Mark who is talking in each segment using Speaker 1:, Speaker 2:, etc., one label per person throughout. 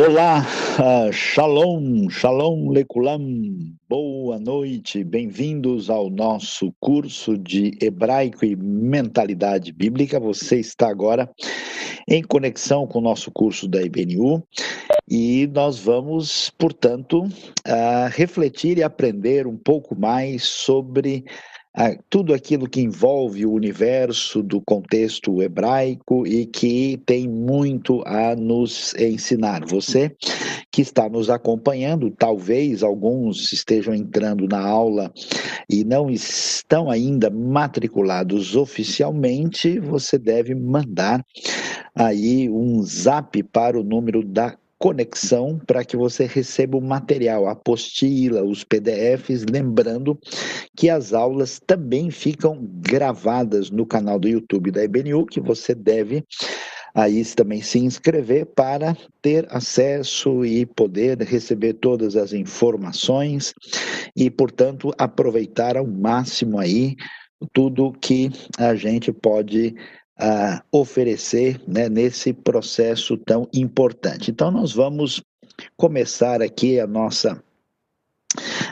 Speaker 1: Olá, uh, shalom, shalom lekulam, boa noite, bem-vindos ao nosso curso de hebraico e mentalidade bíblica. Você está agora em conexão com o nosso curso da IBNU e nós vamos, portanto, uh, refletir e aprender um pouco mais sobre tudo aquilo que envolve o universo do contexto hebraico e que tem muito a nos ensinar. Você que está nos acompanhando, talvez alguns estejam entrando na aula e não estão ainda matriculados oficialmente, você deve mandar aí um zap para o número da conexão para que você receba o material, a apostila, os PDFs, lembrando que as aulas também ficam gravadas no canal do YouTube da IBNU, que você deve aí também se inscrever para ter acesso e poder receber todas as informações e, portanto, aproveitar ao máximo aí tudo que a gente pode a oferecer né, nesse processo tão importante. Então, nós vamos começar aqui a nossa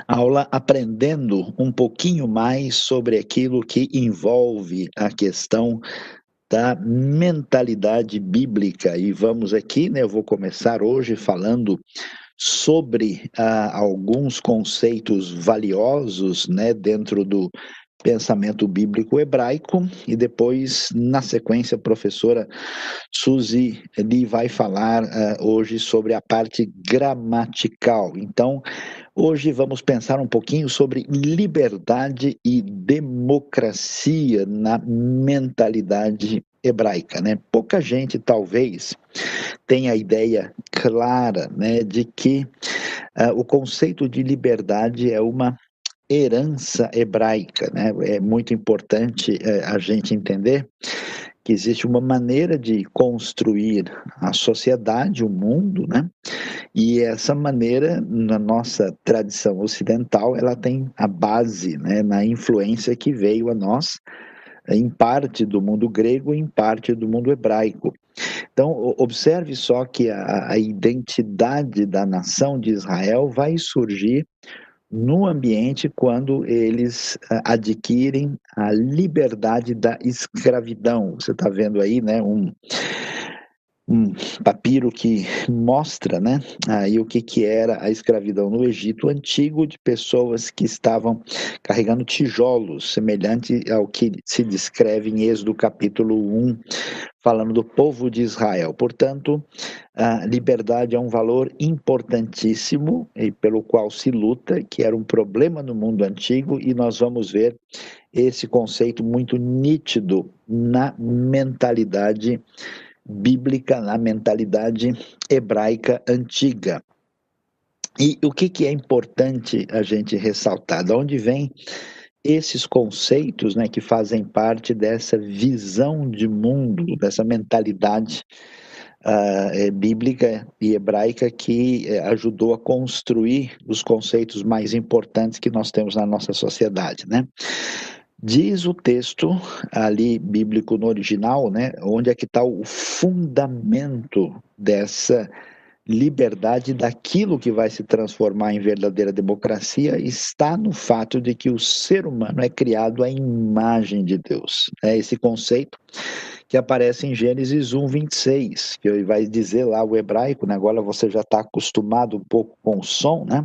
Speaker 1: aula aprendendo um pouquinho mais sobre aquilo que envolve a questão da mentalidade bíblica. E vamos aqui, né, eu vou começar hoje falando sobre ah, alguns conceitos valiosos né, dentro do pensamento bíblico hebraico e depois, na sequência, a professora Suzy Lee vai falar uh, hoje sobre a parte gramatical. Então, hoje vamos pensar um pouquinho sobre liberdade e democracia na mentalidade hebraica, né? Pouca gente talvez tenha a ideia clara, né, de que uh, o conceito de liberdade é uma herança hebraica. Né? É muito importante é, a gente entender que existe uma maneira de construir a sociedade, o mundo, né? E essa maneira, na nossa tradição ocidental, ela tem a base né, na influência que veio a nós, em parte do mundo grego, em parte do mundo hebraico. Então, observe só que a, a identidade da nação de Israel vai surgir no ambiente quando eles uh, adquirem a liberdade da escravidão. Você está vendo aí, né, um, um papiro que mostra, né, aí o que, que era a escravidão no Egito antigo de pessoas que estavam carregando tijolos, semelhante ao que se descreve em Êxodo capítulo 1, falando do povo de Israel. Portanto, a liberdade é um valor importantíssimo e pelo qual se luta, que era um problema no mundo antigo, e nós vamos ver esse conceito muito nítido na mentalidade bíblica, na mentalidade hebraica antiga. E o que, que é importante a gente ressaltar? De onde vem esses conceitos né, que fazem parte dessa visão de mundo, dessa mentalidade uh, bíblica e hebraica que uh, ajudou a construir os conceitos mais importantes que nós temos na nossa sociedade, né? Diz o texto ali bíblico no original, né, onde é que está o fundamento dessa liberdade daquilo que vai se transformar em verdadeira democracia está no fato de que o ser humano é criado à imagem de Deus. É esse conceito que aparece em Gênesis 1, 26, que vai dizer lá o hebraico, né? agora você já está acostumado um pouco com o som, né?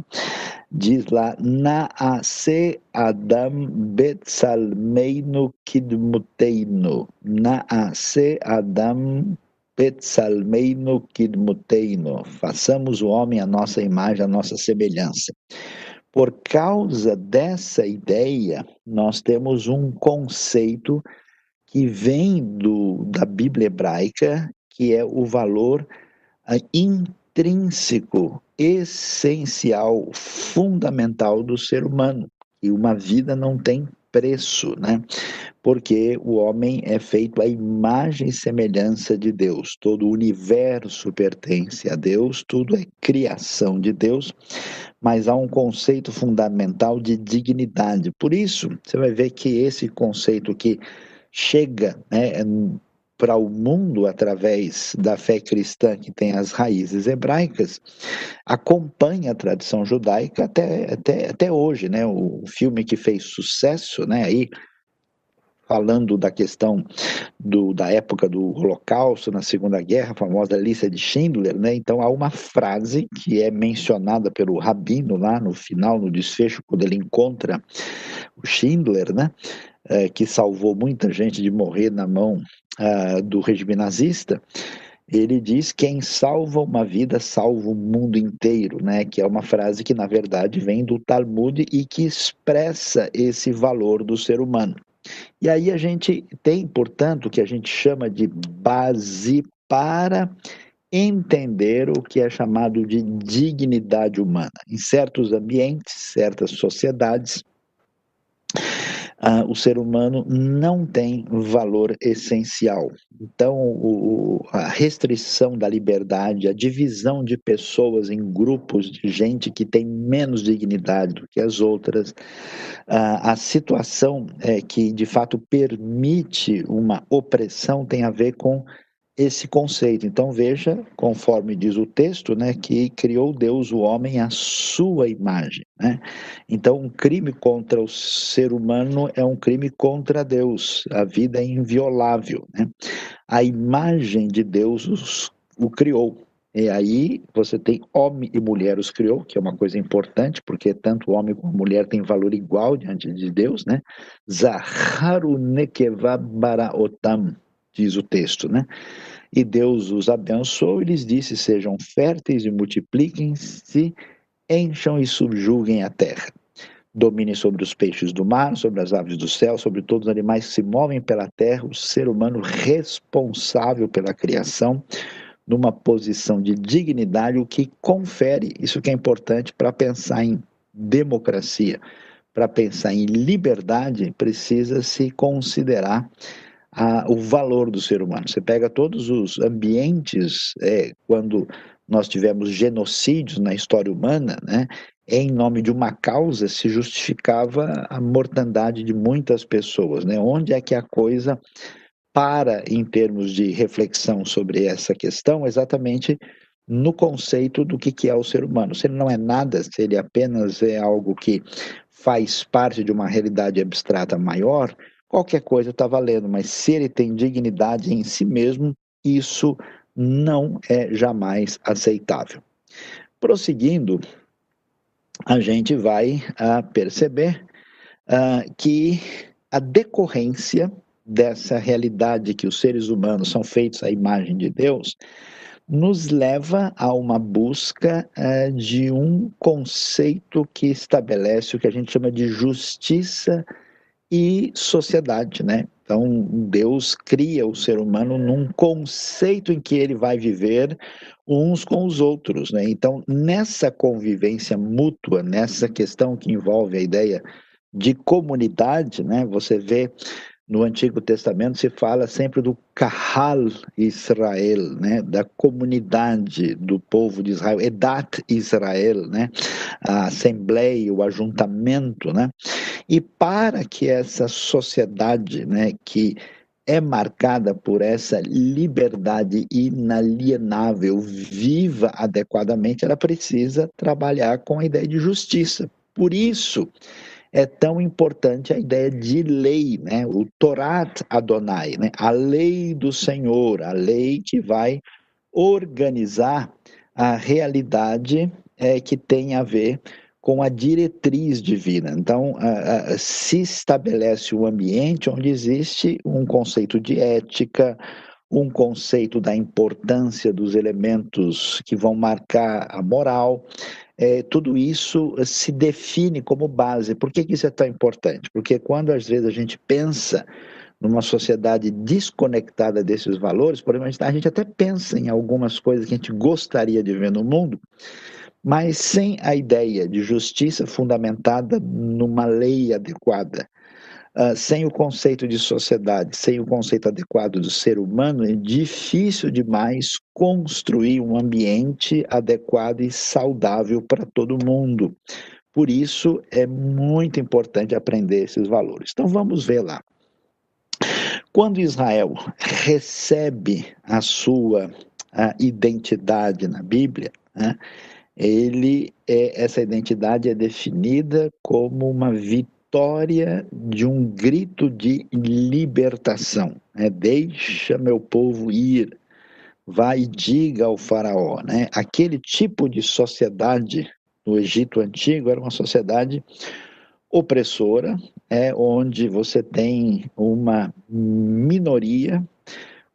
Speaker 1: Diz lá, Naase Adam Betzalmeinu Kidmuteinu. Naase Adam Betzalmeinu Kidmuteinu. Façamos o homem a nossa imagem, a nossa semelhança. Por causa dessa ideia, nós temos um conceito que vem do, da Bíblia hebraica, que é o valor uh, intrínseco, essencial, fundamental do ser humano. E uma vida não tem preço, né? Porque o homem é feito à imagem e semelhança de Deus. Todo o universo pertence a Deus, tudo é criação de Deus, mas há um conceito fundamental de dignidade. Por isso, você vai ver que esse conceito que chega né, para o mundo através da fé cristã que tem as raízes hebraicas, acompanha a tradição judaica até, até, até hoje, né? O filme que fez sucesso, né? Aí falando da questão do, da época do Holocausto, na Segunda Guerra, a famosa lista de Schindler, né? Então há uma frase que é mencionada pelo Rabino lá no final, no desfecho, quando ele encontra o Schindler, né? É, que salvou muita gente de morrer na mão uh, do regime nazista, ele diz: quem salva uma vida salva o mundo inteiro, né? Que é uma frase que na verdade vem do Talmud e que expressa esse valor do ser humano. E aí a gente tem, portanto, o que a gente chama de base para entender o que é chamado de dignidade humana. Em certos ambientes, certas sociedades, ah, o ser humano não tem valor essencial. Então, o, a restrição da liberdade, a divisão de pessoas em grupos de gente que tem menos dignidade do que as outras, ah, a situação é, que de fato permite uma opressão tem a ver com esse conceito. Então veja, conforme diz o texto, né, que criou Deus o homem à sua imagem, né? Então um crime contra o ser humano é um crime contra Deus. A vida é inviolável, né? A imagem de Deus o criou. E aí você tem homem e mulher os criou, que é uma coisa importante, porque tanto homem como mulher têm valor igual diante de Deus, né? Zaharu nekeva baraotam, diz o texto, né? E Deus os abençoou e lhes disse: Sejam férteis e multipliquem-se, encham e subjuguem a terra. Dominem sobre os peixes do mar, sobre as aves do céu, sobre todos os animais que se movem pela terra, o ser humano responsável pela criação, numa posição de dignidade, o que confere, isso que é importante para pensar em democracia, para pensar em liberdade, precisa se considerar a, o valor do ser humano. Você pega todos os ambientes, é, quando nós tivemos genocídios na história humana, né, em nome de uma causa se justificava a mortandade de muitas pessoas. Né? Onde é que a coisa para em termos de reflexão sobre essa questão? Exatamente no conceito do que, que é o ser humano. Se ele não é nada, se ele apenas é algo que faz parte de uma realidade abstrata maior, qualquer coisa está valendo, mas se ele tem dignidade em si mesmo, isso não é jamais aceitável. Prosseguindo, a gente vai uh, perceber uh, que a decorrência dessa realidade que os seres humanos são feitos à imagem de Deus nos leva a uma busca uh, de um conceito que estabelece o que a gente chama de justiça e sociedade, né? Então, Deus cria o ser humano num conceito em que ele vai viver uns com os outros, né? Então, nessa convivência mútua, nessa questão que envolve a ideia de comunidade, né? Você vê no Antigo Testamento se fala sempre do Kahal Israel, né, da comunidade do povo de Israel, Edat Israel, né, a assembleia, o ajuntamento, né, e para que essa sociedade, né, que é marcada por essa liberdade inalienável, viva adequadamente, ela precisa trabalhar com a ideia de justiça. Por isso, é tão importante a ideia de lei, né? o Torat Adonai, né? a lei do Senhor, a lei que vai organizar a realidade é, que tem a ver com a diretriz divina. Então, se estabelece um ambiente onde existe um conceito de ética, um conceito da importância dos elementos que vão marcar a moral, é, tudo isso se define como base. Por que, que isso é tão importante? Porque quando às vezes a gente pensa numa sociedade desconectada desses valores, por exemplo, a gente até pensa em algumas coisas que a gente gostaria de ver no mundo, mas sem a ideia de justiça fundamentada numa lei adequada, Uh, sem o conceito de sociedade, sem o conceito adequado do ser humano, é difícil demais construir um ambiente adequado e saudável para todo mundo. Por isso, é muito importante aprender esses valores. Então, vamos ver lá. Quando Israel recebe a sua a identidade na Bíblia, né, ele é, essa identidade é definida como uma vitória de um grito de libertação. Né? Deixa meu povo ir, vai e diga ao faraó. Né? Aquele tipo de sociedade no Egito Antigo era uma sociedade opressora, é onde você tem uma minoria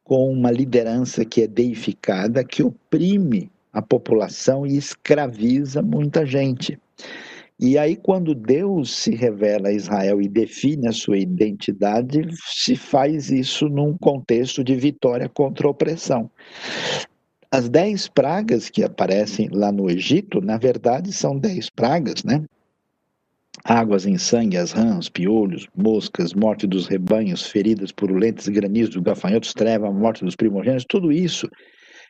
Speaker 1: com uma liderança que é deificada, que oprime a população e escraviza muita gente. E aí, quando Deus se revela a Israel e define a sua identidade, se faz isso num contexto de vitória contra a opressão. As dez pragas que aparecem lá no Egito, na verdade, são dez pragas, né? Águas em sangue, as rãs, piolhos, moscas, morte dos rebanhos, feridas purulentas, granizos, gafanhotos, treva, morte dos primogênitos, tudo isso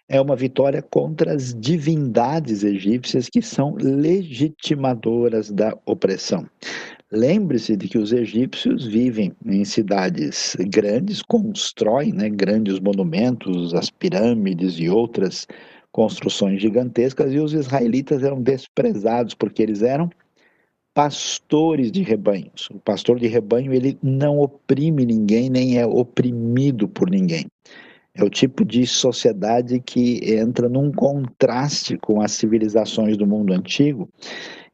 Speaker 1: é uma vitória contra as divindades egípcias que são legitimadoras da opressão. Lembre-se de que os egípcios vivem em cidades grandes, constroem né, grandes monumentos, as pirâmides e outras construções gigantescas, e os israelitas eram desprezados porque eles eram pastores de rebanhos. O pastor de rebanho ele não oprime ninguém, nem é oprimido por ninguém. É o tipo de sociedade que entra num contraste com as civilizações do mundo antigo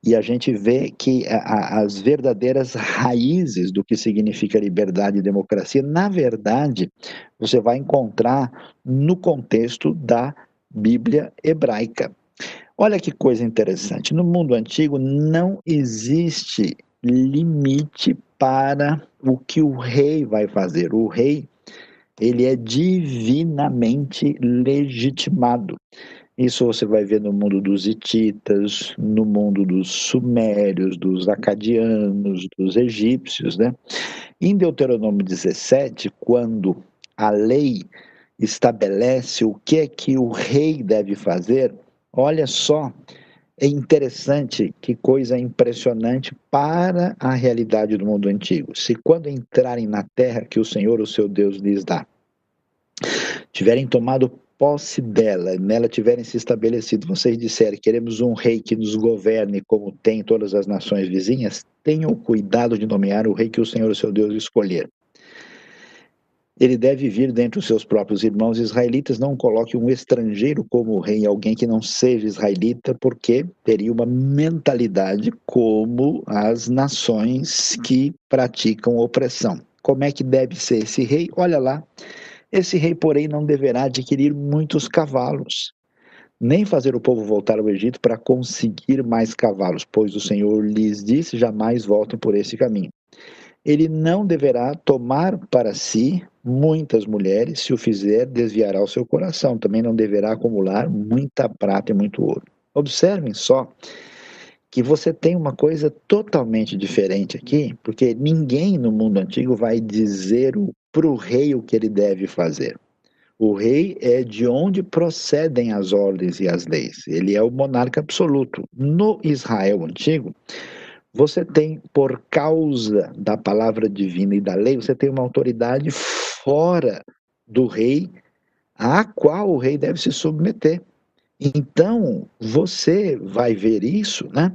Speaker 1: e a gente vê que a, as verdadeiras raízes do que significa liberdade e democracia, na verdade, você vai encontrar no contexto da Bíblia hebraica. Olha que coisa interessante. No mundo antigo não existe limite para o que o rei vai fazer. O rei ele é divinamente legitimado. Isso você vai ver no mundo dos hititas, no mundo dos sumérios, dos acadianos, dos egípcios, né? Em Deuteronômio 17, quando a lei estabelece o que é que o rei deve fazer, olha só, é interessante, que coisa impressionante para a realidade do mundo antigo. Se quando entrarem na terra que o Senhor, o seu Deus, lhes dá, tiverem tomado posse dela, nela tiverem se estabelecido, vocês disserem, queremos um rei que nos governe como tem todas as nações vizinhas, tenham cuidado de nomear o rei que o Senhor, seu Deus, escolher. Ele deve vir dentre os seus próprios irmãos israelitas, não coloque um estrangeiro como rei, alguém que não seja israelita, porque teria uma mentalidade como as nações que praticam opressão. Como é que deve ser esse rei? Olha lá, esse rei, porém, não deverá adquirir muitos cavalos, nem fazer o povo voltar ao Egito para conseguir mais cavalos, pois o Senhor lhes disse: jamais voltem por esse caminho. Ele não deverá tomar para si muitas mulheres, se o fizer, desviará o seu coração. Também não deverá acumular muita prata e muito ouro. Observem só que você tem uma coisa totalmente diferente aqui, porque ninguém no mundo antigo vai dizer para o rei o que ele deve fazer. O rei é de onde procedem as ordens e as leis. Ele é o monarca absoluto. No Israel antigo, você tem, por causa da palavra divina e da lei, você tem uma autoridade fora do rei, a qual o rei deve se submeter. Então, você vai ver isso, né?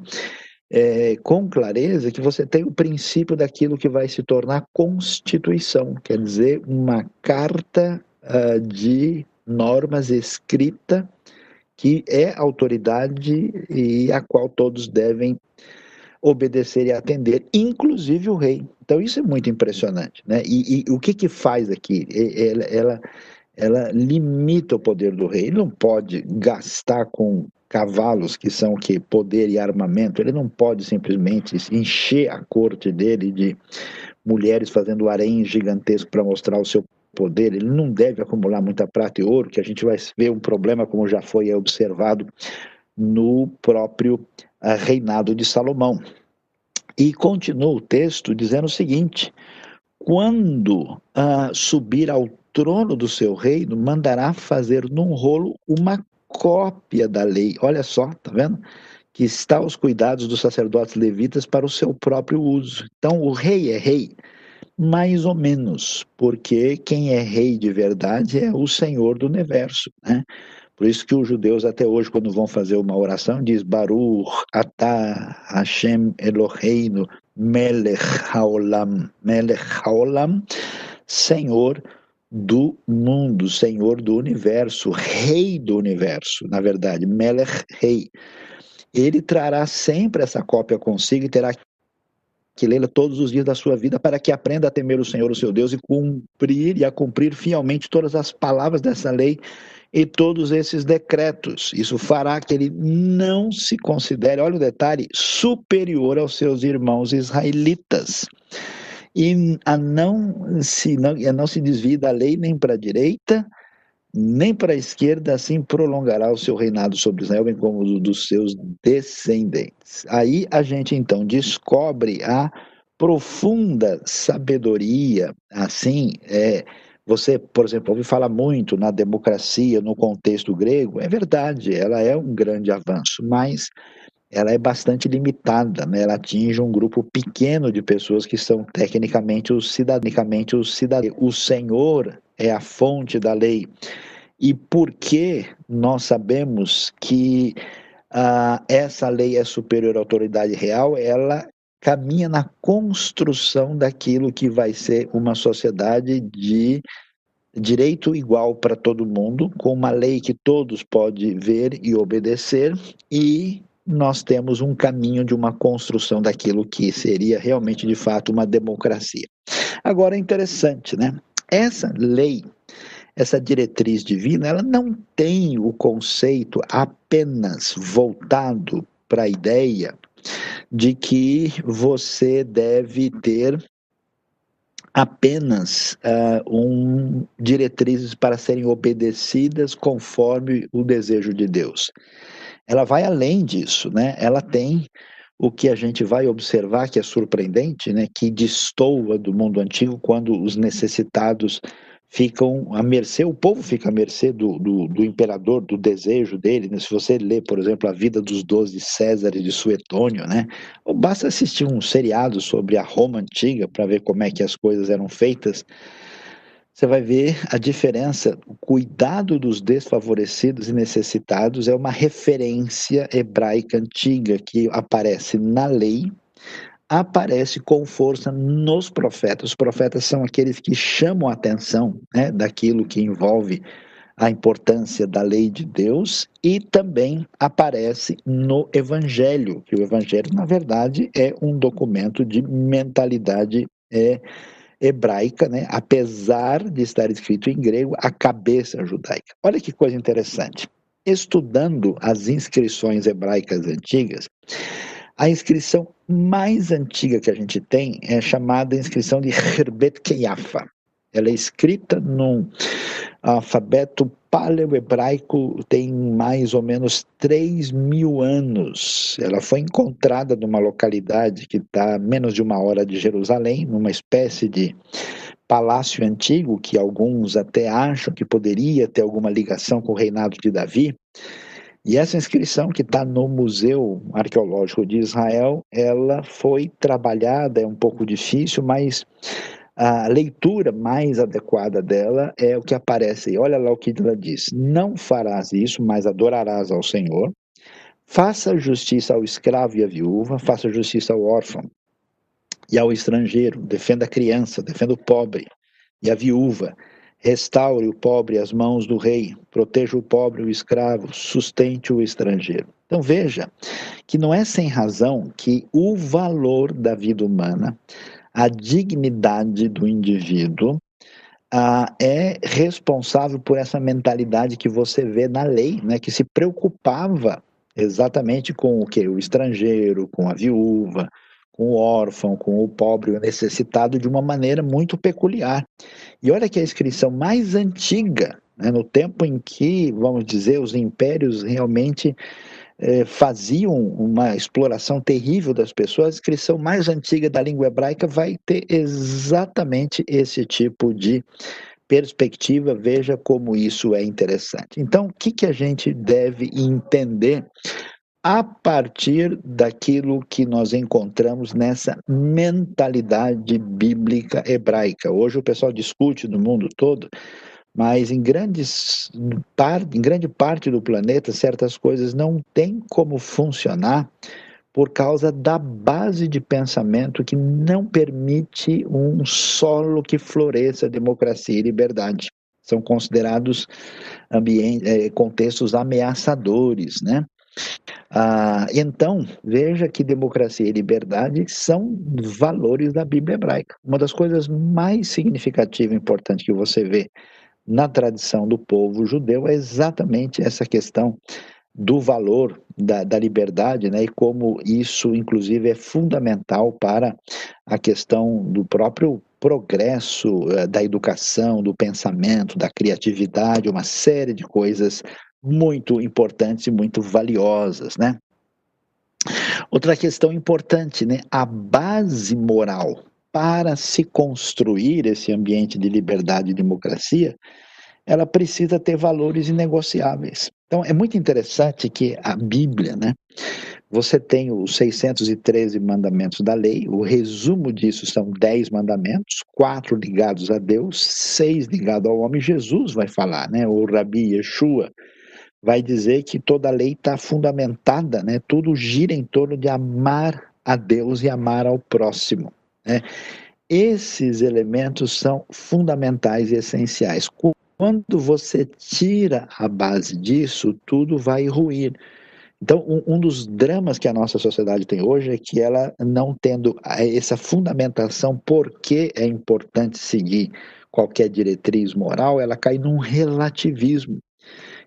Speaker 1: É, com clareza que você tem o princípio daquilo que vai se tornar Constituição, quer dizer, uma carta uh, de normas escrita que é autoridade e a qual todos devem obedecer e atender, inclusive o rei. Então isso é muito impressionante, né? E, e o que que faz aqui? Ela, ela, ela limita o poder do rei. Ele não pode gastar com cavalos que são que poder e armamento. Ele não pode simplesmente encher a corte dele de mulheres fazendo harém gigantesco para mostrar o seu poder. Ele não deve acumular muita prata e ouro, que a gente vai ver um problema como já foi observado no próprio ah, reinado de Salomão. E continua o texto dizendo o seguinte: quando uh, subir ao trono do seu reino, mandará fazer num rolo uma cópia da lei. Olha só, tá vendo? Que está aos cuidados dos sacerdotes levitas para o seu próprio uso. Então, o rei é rei, mais ou menos, porque quem é rei de verdade é o Senhor do universo, né? Por isso que os judeus até hoje, quando vão fazer uma oração, diz Baruch atah Hashem Eloheinu melech haolam, melech haolam, Senhor do mundo, Senhor do universo, Rei do universo, na verdade, melech rei. Ele trará sempre essa cópia consigo e terá que lê-la todos os dias da sua vida para que aprenda a temer o Senhor, o seu Deus, e cumprir e a cumprir fielmente todas as palavras dessa lei e todos esses decretos. Isso fará que ele não se considere, olha o detalhe, superior aos seus irmãos israelitas. E a não se, não, a não se desvie da lei nem para a direita, nem para a esquerda, assim prolongará o seu reinado sobre Israel, bem como o dos seus descendentes. Aí a gente então descobre a profunda sabedoria, assim, é, você, por exemplo, ouve falar muito na democracia no contexto grego, é verdade, ela é um grande avanço, mas ela é bastante limitada, né? ela atinge um grupo pequeno de pessoas que são tecnicamente os. Os cidadãos. O Senhor é a fonte da lei. E por que nós sabemos que ah, essa lei é superior à autoridade real? Ela caminha na construção daquilo que vai ser uma sociedade de direito igual para todo mundo, com uma lei que todos podem ver e obedecer, e nós temos um caminho de uma construção daquilo que seria realmente de fato uma democracia. Agora é interessante, né? Essa lei, essa diretriz divina, ela não tem o conceito apenas voltado para a ideia de que você deve ter apenas uh, um, diretrizes para serem obedecidas conforme o desejo de Deus. Ela vai além disso, né? Ela tem o que a gente vai observar que é surpreendente, né? Que destoa do mundo antigo quando os necessitados ficam à mercê, o povo fica à mercê do, do, do imperador, do desejo dele. Né? Se você lê, por exemplo, a vida dos doze Césares de Suetônio, né? Ou basta assistir um seriado sobre a Roma antiga para ver como é que as coisas eram feitas. Você vai ver a diferença. O cuidado dos desfavorecidos e necessitados é uma referência hebraica antiga que aparece na lei, aparece com força nos profetas. Os profetas são aqueles que chamam a atenção né, daquilo que envolve a importância da lei de Deus e também aparece no Evangelho, que o Evangelho, na verdade, é um documento de mentalidade é, hebraica, né? apesar de estar escrito em grego, a cabeça judaica. Olha que coisa interessante. Estudando as inscrições hebraicas antigas, a inscrição mais antiga que a gente tem é chamada inscrição de Herbet Keyafa. Ela é escrita num alfabeto paleo-hebraico, tem mais ou menos 3 mil anos. Ela foi encontrada numa localidade que está a menos de uma hora de Jerusalém, numa espécie de palácio antigo, que alguns até acham que poderia ter alguma ligação com o reinado de Davi. E essa inscrição que está no Museu Arqueológico de Israel, ela foi trabalhada, é um pouco difícil, mas a leitura mais adequada dela é o que aparece aí. Olha lá o que ela diz: Não farás isso, mas adorarás ao Senhor. Faça justiça ao escravo e à viúva, faça justiça ao órfão e ao estrangeiro, defenda a criança, defenda o pobre e a viúva Restaure o pobre às mãos do rei, proteja o pobre e o escravo, sustente o estrangeiro. Então veja que não é sem razão que o valor da vida humana, a dignidade do indivíduo, ah, é responsável por essa mentalidade que você vê na lei, né, que se preocupava exatamente com o que? O estrangeiro, com a viúva, com o órfão, com o pobre, o necessitado de uma maneira muito peculiar. E olha que a inscrição mais antiga, né, no tempo em que, vamos dizer, os impérios realmente eh, faziam uma exploração terrível das pessoas, a inscrição mais antiga da língua hebraica vai ter exatamente esse tipo de perspectiva, veja como isso é interessante. Então, o que, que a gente deve entender a partir daquilo que nós encontramos nessa mentalidade bíblica hebraica. Hoje o pessoal discute no mundo todo, mas em, grandes, em grande parte do planeta certas coisas não têm como funcionar por causa da base de pensamento que não permite um solo que floresça democracia e liberdade. São considerados eh, contextos ameaçadores, né? Ah, então, veja que democracia e liberdade são valores da Bíblia hebraica. Uma das coisas mais significativas e importantes que você vê na tradição do povo judeu é exatamente essa questão do valor da, da, liberdade, né, e como isso, inclusive, é fundamental para a questão do próprio progresso eh, da educação, do pensamento, da criatividade, uma série de coisas muito importantes e muito valiosas, né? Outra questão importante, né? A base moral para se construir esse ambiente de liberdade e democracia, ela precisa ter valores inegociáveis. Então, é muito interessante que a Bíblia, né? Você tem os 613 mandamentos da lei, o resumo disso são 10 mandamentos, quatro ligados a Deus, seis ligados ao homem. Jesus vai falar, né? O Rabi Yeshua vai dizer que toda a lei está fundamentada, né? Tudo gira em torno de amar a Deus e amar ao próximo, né? Esses elementos são fundamentais e essenciais. Quando você tira a base disso, tudo vai ruir. Então, um, um, dos dramas que a nossa sociedade tem hoje é que ela, não tendo essa fundamentação por que é importante seguir qualquer diretriz moral, ela cai num relativismo.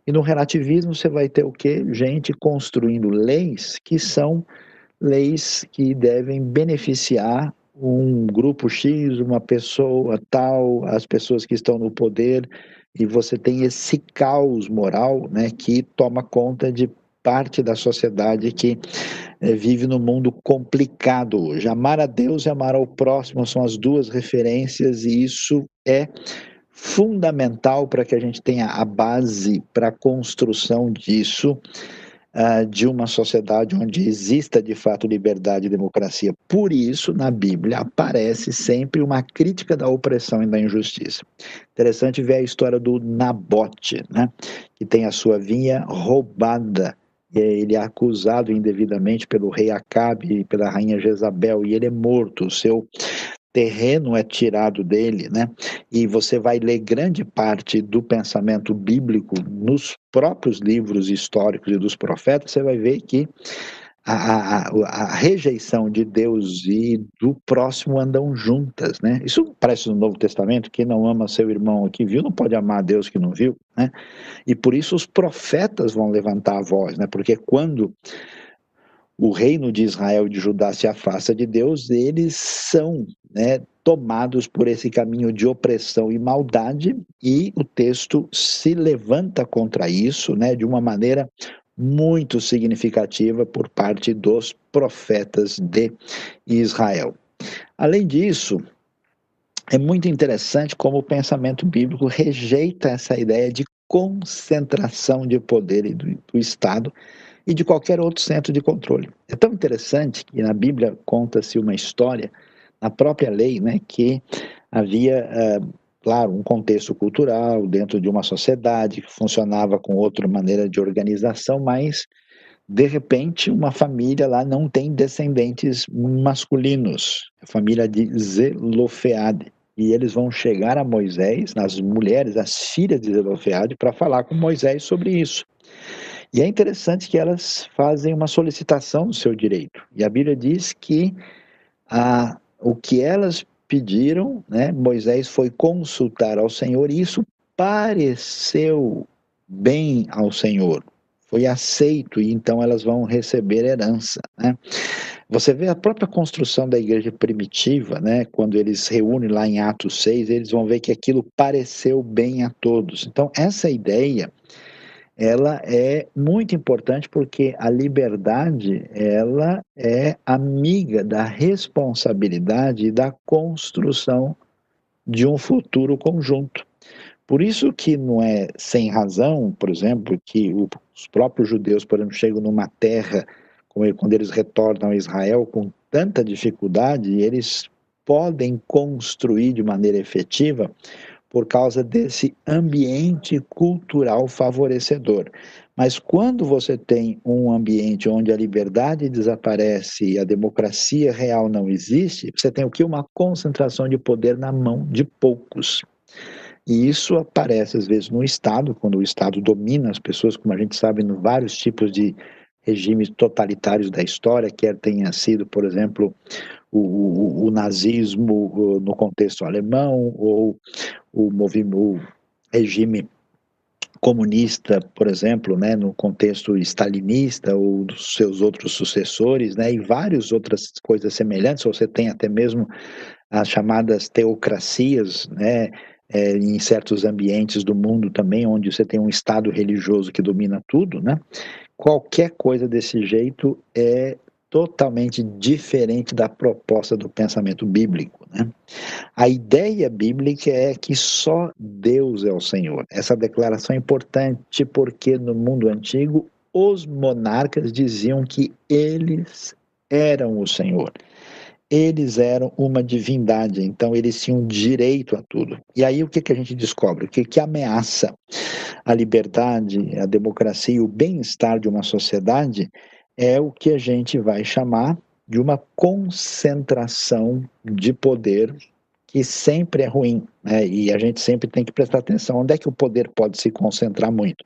Speaker 1: E no relativismo você vai ter o quê? Gente construindo leis que são leis que devem beneficiar um grupo X, uma pessoa tal, as pessoas que estão no poder, e você tem esse caos moral né, que toma conta de parte da sociedade que é, vive no mundo complicado hoje. Amar a Deus e amar ao próximo são as duas referências, e isso é fundamental para que a gente tenha a base para a construção disso, uh, de uma sociedade onde exista de fato liberdade e democracia. Por isso, na Bíblia, aparece sempre uma crítica da opressão e da injustiça. Interessante ver a história do Nabote, né, que tem a sua vinha roubada ele é acusado indevidamente pelo rei Acabe e pela rainha Jezabel e ele é morto. O seu terreno é tirado dele, né? E você vai ler grande parte do pensamento bíblico nos próprios livros históricos e dos profetas, você vai ver que a, a, a, rejeição de Deus e do próximo andam juntas, né? Isso parece no Novo Testamento, quem não ama seu irmão que viu não pode amar a Deus que não viu, né? E por isso os profetas vão levantar a voz, né? Porque quando o reino de Israel e de Judá se afasta de Deus, eles são né, tomados por esse caminho de opressão e maldade, e o texto se levanta contra isso né, de uma maneira muito significativa por parte dos profetas de Israel. Além disso, é muito interessante como o pensamento bíblico rejeita essa ideia de concentração de poder do, do Estado e de qualquer outro centro de controle. É tão interessante que na Bíblia conta-se uma história, na própria lei, né, que havia, uh, claro, um contexto cultural dentro de uma sociedade que funcionava com outra maneira de organização, mas de repente uma família lá não tem descendentes masculinos, a família de Zelofeade. E eles vão chegar a Moisés, as mulheres, as filhas de Zelofeade, para falar com Moisés sobre isso. E é interessante que elas fazem uma solicitação do seu direito. E a Bíblia diz que a, o que elas pediram, né, Moisés foi consultar ao Senhor e isso pareceu bem ao Senhor. Foi aceito e então elas vão receber herança. Né? Você vê a própria construção da igreja primitiva, né? quando eles reúnem lá em Atos 6, eles vão ver que aquilo pareceu bem a todos. Então, essa ideia ela é muito importante porque a liberdade ela é amiga da responsabilidade e da construção de um futuro conjunto. Por isso que não é sem razão, por exemplo, que os próprios judeus, por exemplo, chegam numa terra, quando eles retornam a Israel com tanta dificuldade, eles podem construir de maneira efetiva por causa desse ambiente cultural favorecedor. Mas quando você tem um ambiente onde a liberdade desaparece e a democracia real não existe, você tem o que? Uma concentração de poder na mão de poucos. E isso aparece às vezes no Estado, quando o Estado domina as pessoas, como a gente sabe, em vários tipos de regimes totalitários da história, quer tenha sido, por exemplo, o, o, o nazismo no contexto alemão, ou o, regime comunista, por exemplo, né, no contexto stalinista ou dos seus outros sucessores, né, e várias outras coisas semelhantes, você tem até mesmo as chamadas teocracias, né, é, em certos ambientes do mundo também, onde você tem um Estado religioso que domina tudo, né, qualquer coisa desse jeito é totalmente diferente da proposta do pensamento bíblico. Né? A ideia bíblica é que só Deus é o Senhor. Essa declaração é importante porque no mundo antigo os monarcas diziam que eles eram o Senhor. Eles eram uma divindade, então eles tinham direito a tudo. E aí o que, que a gente descobre? O que, que ameaça a liberdade, a democracia e o bem-estar de uma sociedade é o que a gente vai chamar de uma concentração de poder que sempre é ruim, né? E a gente sempre tem que prestar atenção onde é que o poder pode se concentrar muito.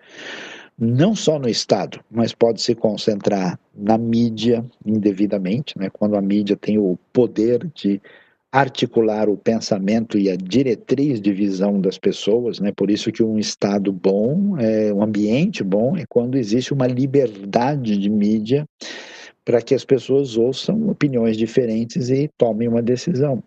Speaker 1: Não só no Estado, mas pode se concentrar na mídia indevidamente, né? Quando a mídia tem o poder de articular o pensamento e a diretriz de visão das pessoas, né? Por isso que um estado bom, é, um ambiente bom é quando existe uma liberdade de mídia para que as pessoas ouçam opiniões diferentes e tomem uma decisão.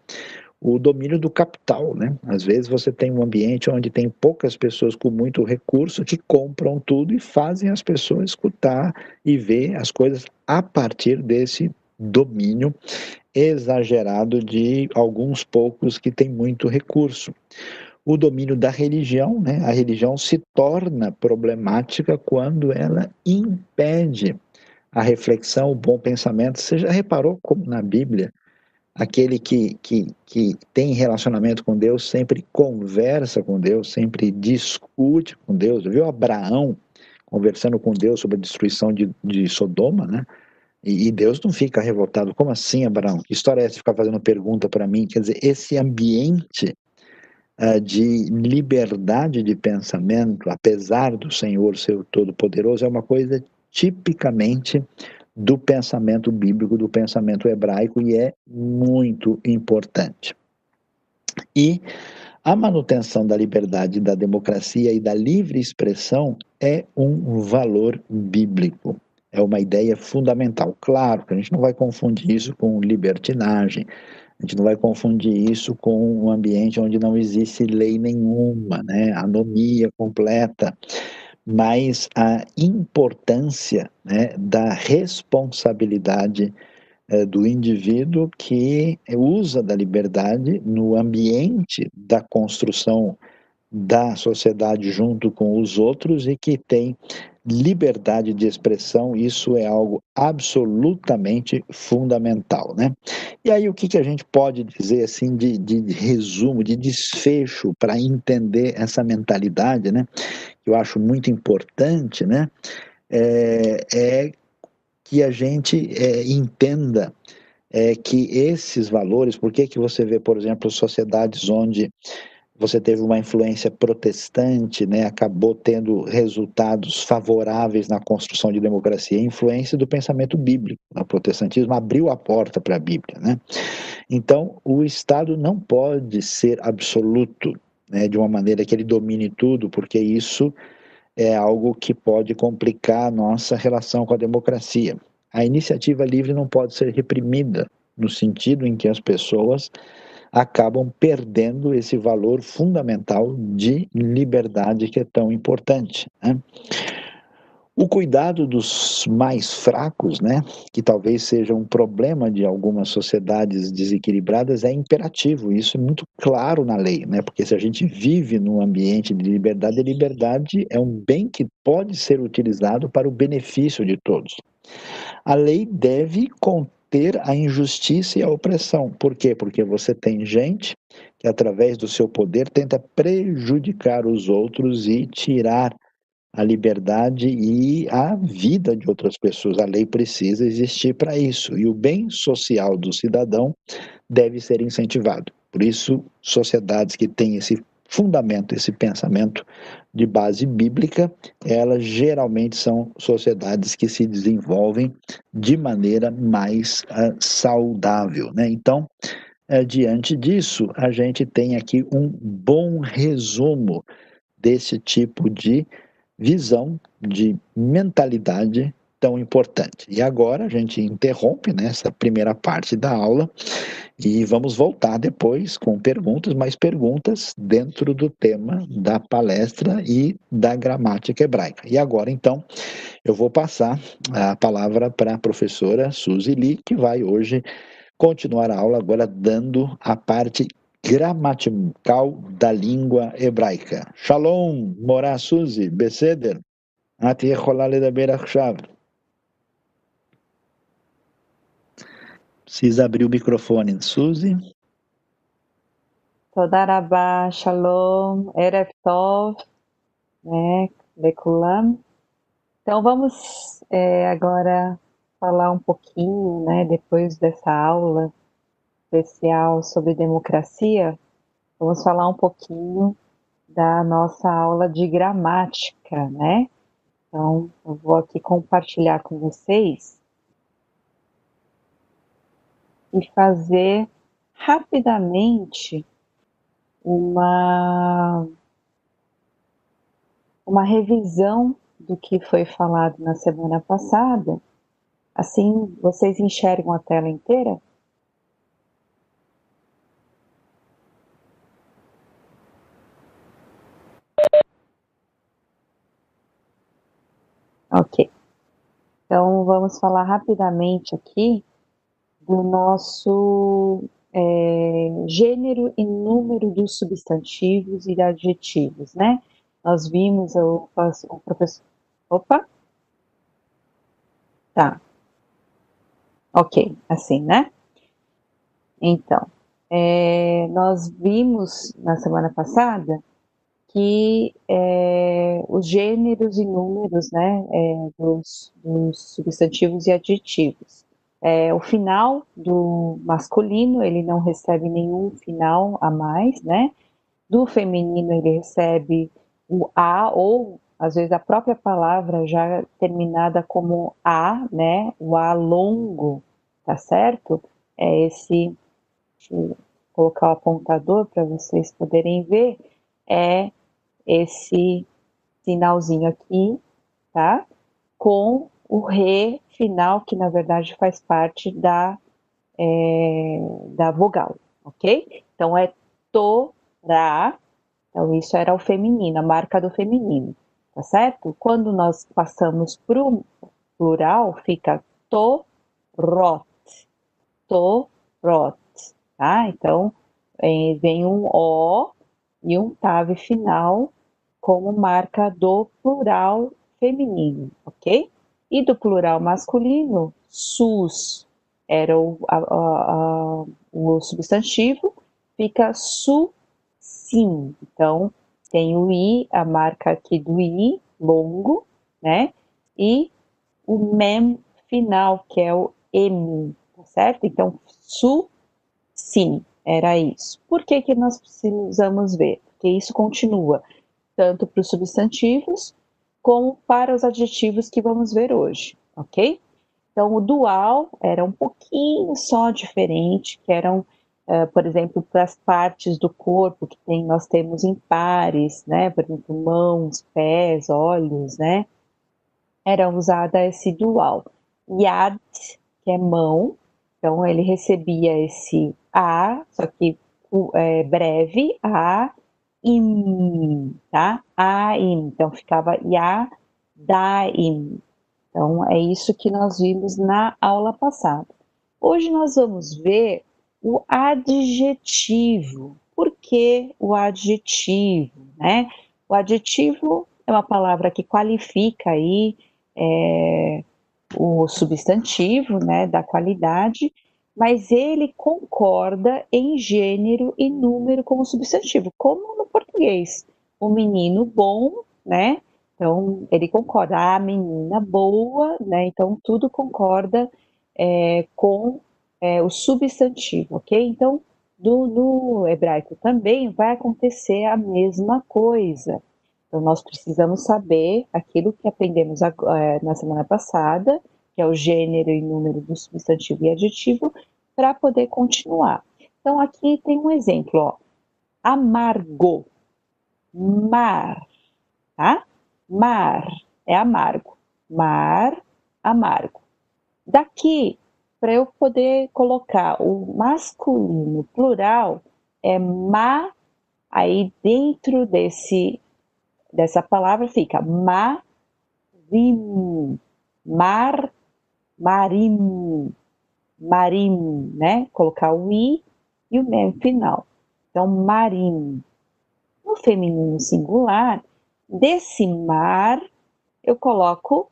Speaker 1: O domínio do capital, né? Às vezes você tem um ambiente onde tem poucas pessoas com muito recurso que compram tudo e fazem as pessoas escutar e ver as coisas a partir desse domínio exagerado de alguns poucos que têm muito recurso. O domínio da religião, né? a religião se torna problemática quando ela impede a reflexão, o bom pensamento. Você já reparou como na Bíblia, aquele que, que, que tem relacionamento com Deus sempre conversa com Deus, sempre discute com Deus. Viu Abraão conversando com Deus sobre a destruição de, de Sodoma, né? E, Deus não fica revoltado. Como assim, Abraão? Que história é essa de ficar fazendo pergunta para mim? Quer dizer, esse ambiente uh, de liberdade de pensamento, apesar do Senhor ser todo-poderoso, é uma coisa tipicamente do pensamento bíblico, do pensamento hebraico, e é muito importante. E a manutenção da liberdade, da democracia e da livre expressão é um valor bíblico é uma ideia fundamental. Claro que a gente não vai confundir isso com libertinagem, a gente não vai confundir isso com um ambiente onde não existe lei nenhuma, né? anomia completa, mas a importância né, da responsabilidade eh, do indivíduo que usa da liberdade no ambiente da construção da sociedade junto com os outros e que tem liberdade de expressão, isso é algo absolutamente fundamental, né? E aí o que, que a gente pode dizer assim de, de resumo, de desfecho para entender essa mentalidade, né? Eu acho muito importante, né? É, é que a gente é, entenda é, que esses valores, por que que você vê, por exemplo, sociedades onde você teve uma influência protestante, né, acabou tendo resultados favoráveis na construção de democracia, influência do pensamento bíblico. O protestantismo abriu a porta para a Bíblia. Né? Então, o Estado não pode ser absoluto, né, de uma maneira que ele domine tudo, porque isso é algo que pode complicar a nossa relação com a democracia. A iniciativa livre não pode ser reprimida, no sentido em que as pessoas acabam perdendo esse valor fundamental de liberdade que é tão importante. Né? O cuidado dos mais fracos, né, que talvez seja um problema de algumas sociedades desequilibradas, é imperativo. Isso é muito claro na lei, né, porque se a gente vive num ambiente de liberdade, a liberdade é um bem que pode ser utilizado para o benefício de todos. A lei deve conter a injustiça e a opressão. Por quê? Porque você tem gente que, através do seu poder, tenta prejudicar os outros e tirar a liberdade e a vida de outras pessoas. A lei precisa existir para isso. E o bem social do cidadão deve ser incentivado. Por isso, sociedades que têm esse fundamento, esse pensamento de base bíblica, elas geralmente são sociedades que se desenvolvem de maneira mais uh, saudável. Né? Então, uh, diante disso, a gente tem aqui um bom resumo desse tipo de visão de mentalidade tão importante. E agora a gente interrompe né, essa primeira parte da aula e vamos voltar depois com perguntas, mais perguntas dentro do tema da palestra e da gramática hebraica. E agora, então, eu vou passar a palavra para a professora Suzy Lee, que vai hoje continuar a aula agora dando a parte gramatical da língua hebraica. Shalom, Morá Suzy, בסדר? את יכולה לדבר עכשיו. Precisa abrir o microfone, Suzy.
Speaker 2: Todarabá, Shalom, Erev Tov, né, Lekulam. Então vamos é, agora falar um pouquinho, né, depois dessa aula especial sobre democracia, vamos falar um pouquinho da nossa aula de gramática, né? Então, eu vou aqui compartilhar com vocês e fazer rapidamente uma uma revisão do que foi falado na semana passada. Assim, vocês enxergam a tela inteira? Ok. Então, vamos falar rapidamente aqui do nosso é, gênero e número dos substantivos e adjetivos, né? Nós vimos o, o professor. Opa! Tá. Ok, assim, né? Então, é, nós vimos na semana passada que é, os gêneros e números né, é, dos, dos, substantivos e adjetivos. É, o final do masculino, ele não recebe nenhum final a mais, né? Do feminino, ele recebe o A, ou às vezes a própria palavra já terminada como A, né? O A longo, tá certo? É esse, deixa eu colocar o apontador para vocês poderem ver, é esse sinalzinho aqui, tá? Com o re final, que na verdade faz parte da, é, da vogal, ok? Então é torá, então isso era o feminino, a marca do feminino, tá certo? Quando nós passamos para o plural, fica torot, torot, tá? Então é, vem um O e um tave final como marca do plural feminino, ok? E do plural masculino, sus era o, a, a, o substantivo, fica su, sim. Então, tem o i, a marca aqui do i, longo, né? E o mem final, que é o m, tá certo? Então, su, sim, era isso. Por que, que nós precisamos ver? Porque isso continua tanto para os substantivos como para os adjetivos que vamos ver hoje, ok? Então, o dual era um pouquinho só diferente, que eram, uh, por exemplo, para as partes do corpo que tem, nós temos em pares, né? Por exemplo, mãos, pés, olhos, né? Era usada esse dual. Yad, que é mão, então ele recebia esse A, só que é, breve, A, im, tá? A, im. Então ficava ya, daim. Então, é isso que nós vimos na aula passada. Hoje nós vamos ver o adjetivo. Por que o adjetivo, né? O adjetivo é uma palavra que qualifica aí é, o substantivo, né, da qualidade, mas ele concorda em gênero e número com o substantivo, como no português. O menino bom, né? Então, ele concorda, a menina boa, né? Então, tudo concorda é, com é, o substantivo, ok? Então, do, no hebraico também vai acontecer a mesma coisa. Então, nós precisamos saber aquilo que aprendemos na semana passada, que é o gênero e número do substantivo e adjetivo, para poder continuar. Então, aqui tem um exemplo, ó. Amargo, mar, tá? Mar é amargo. Mar, amargo. Daqui, para eu poder colocar o masculino plural, é ma, aí dentro desse dessa palavra fica marim, mar, marim, marim, né? Colocar o i e o mem final. Então, marim. No feminino singular, desse mar, eu coloco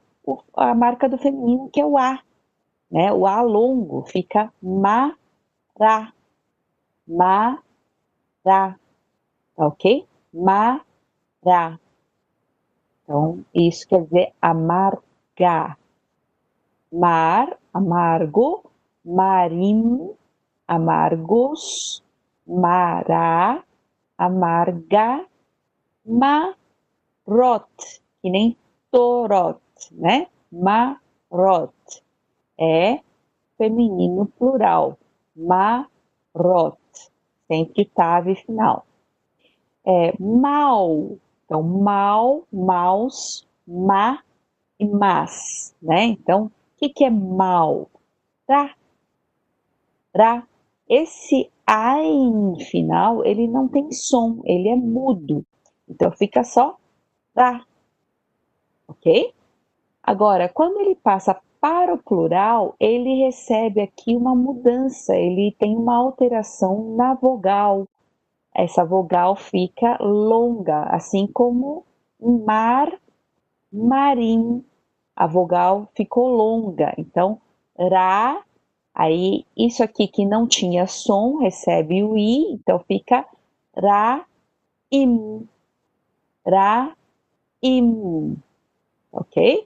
Speaker 2: a marca do feminino, que é o a, né? O a longo fica mará, mará, tá ok? Mará. Então, isso quer dizer amargar. Mar, amargo, marim, amargos, mará, amarga, marot, que nem torot, né? Marot é feminino plural, marot, sempre tave final. É mal, então, mal, maus, ma e mas, né? Então, que, que é mal? Ra. Ra. Esse ain final, ele não tem som, ele é mudo. Então, fica só ra. Ok? Agora, quando ele passa para o plural, ele recebe aqui uma mudança, ele tem uma alteração na vogal essa vogal fica longa, assim como mar, marim, a vogal ficou longa. Então, ra, aí isso aqui que não tinha som recebe o i, então fica ra, im, ra, im, ok?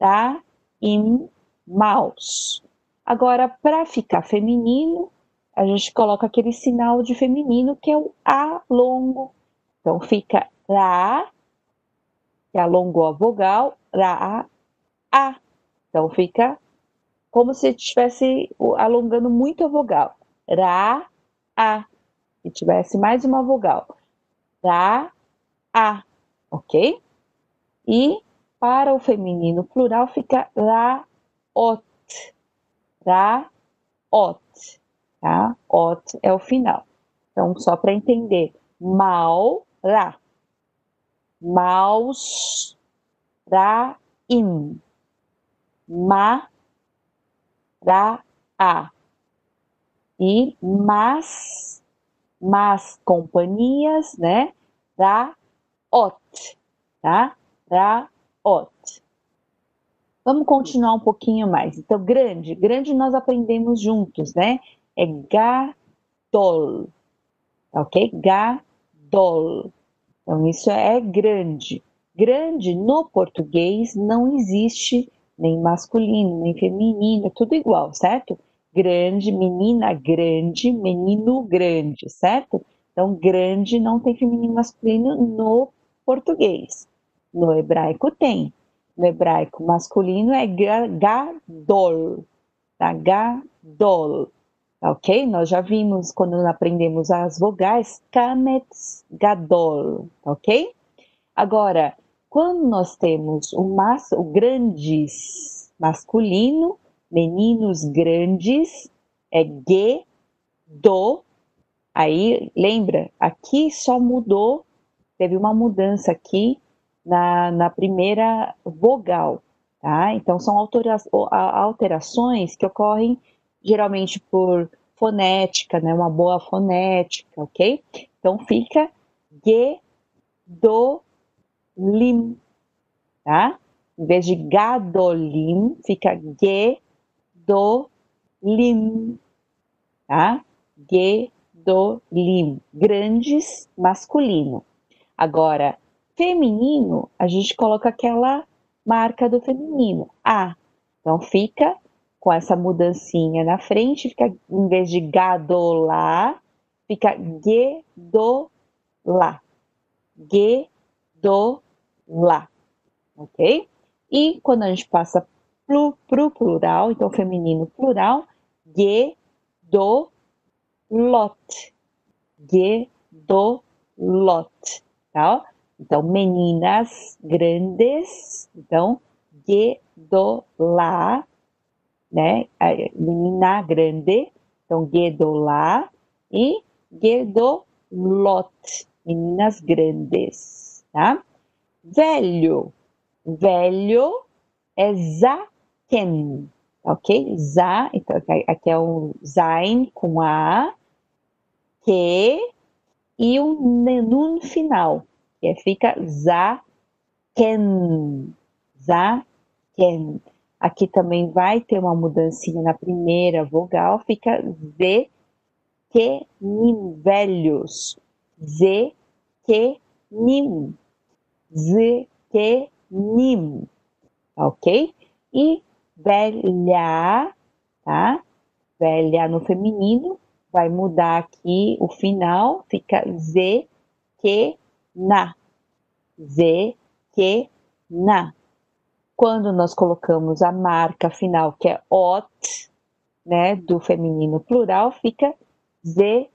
Speaker 2: Ra, im, mouse. Agora, para ficar feminino, a gente coloca aquele sinal de feminino que é o A longo. Então fica Ra, que alongou a vogal, Ra, A. Então fica como se estivesse alongando muito a vogal. Ra, A. Se tivesse mais uma vogal. Ra, A. Ok? E para o feminino plural fica Ra, Ot. Ra, Ot tá? Ot é o final. Então, só para entender, mal, ra, maus, ra, im, ma, ra, a. E mas, mas companhias, né? Ra, ot, tá? Ra, ot. Vamos continuar um pouquinho mais. Então, grande, grande nós aprendemos juntos, né? é gadol, ok? Gadol. Então, isso é grande. Grande no português não existe nem masculino, nem feminino, é tudo igual, certo? Grande, menina grande, menino grande, certo? Então, grande não tem feminino masculino no português. No hebraico tem. No hebraico masculino é gadol, tá? Gadol. Ok? Nós já vimos quando aprendemos as vogais, kametz gadol, ok? Agora, quando nós temos o, mas, o grandes masculino, meninos grandes, é ge, do, aí lembra, aqui só mudou, teve uma mudança aqui na, na primeira vogal, tá? Então, são alterações que ocorrem geralmente por fonética, né? Uma boa fonética, ok? Então, fica ge, do, lim, tá? Em vez de gadolim, fica ge, do, lim, tá? Ge, do, lim. Grandes, masculino. Agora, feminino, a gente coloca aquela marca do feminino, a. Então, fica com essa mudancinha na frente, fica, em vez de gadolá, fica gedolá. Gedolá. Ok? E quando a gente passa pro, pro plural, então feminino plural, gedolot. Gedolot. Tá? Então, meninas grandes, então, gedolá, né? Menina grande, então, gedolá, e gedolot, meninas grandes, tá? Velho, velho é zaken, ok? Za, então aqui é um zain com A, que, e um nenun final, que fica zaken, zaken. Aqui também vai ter uma mudancinha na primeira vogal, fica z, que, nim, velhos, z, que, nim, z, que, nim, ok? E velha, tá? Velha no feminino, vai mudar aqui o final, fica z, que, na, z, que, na. Quando nós colocamos a marca final, que é ot, né, do feminino plural, fica z,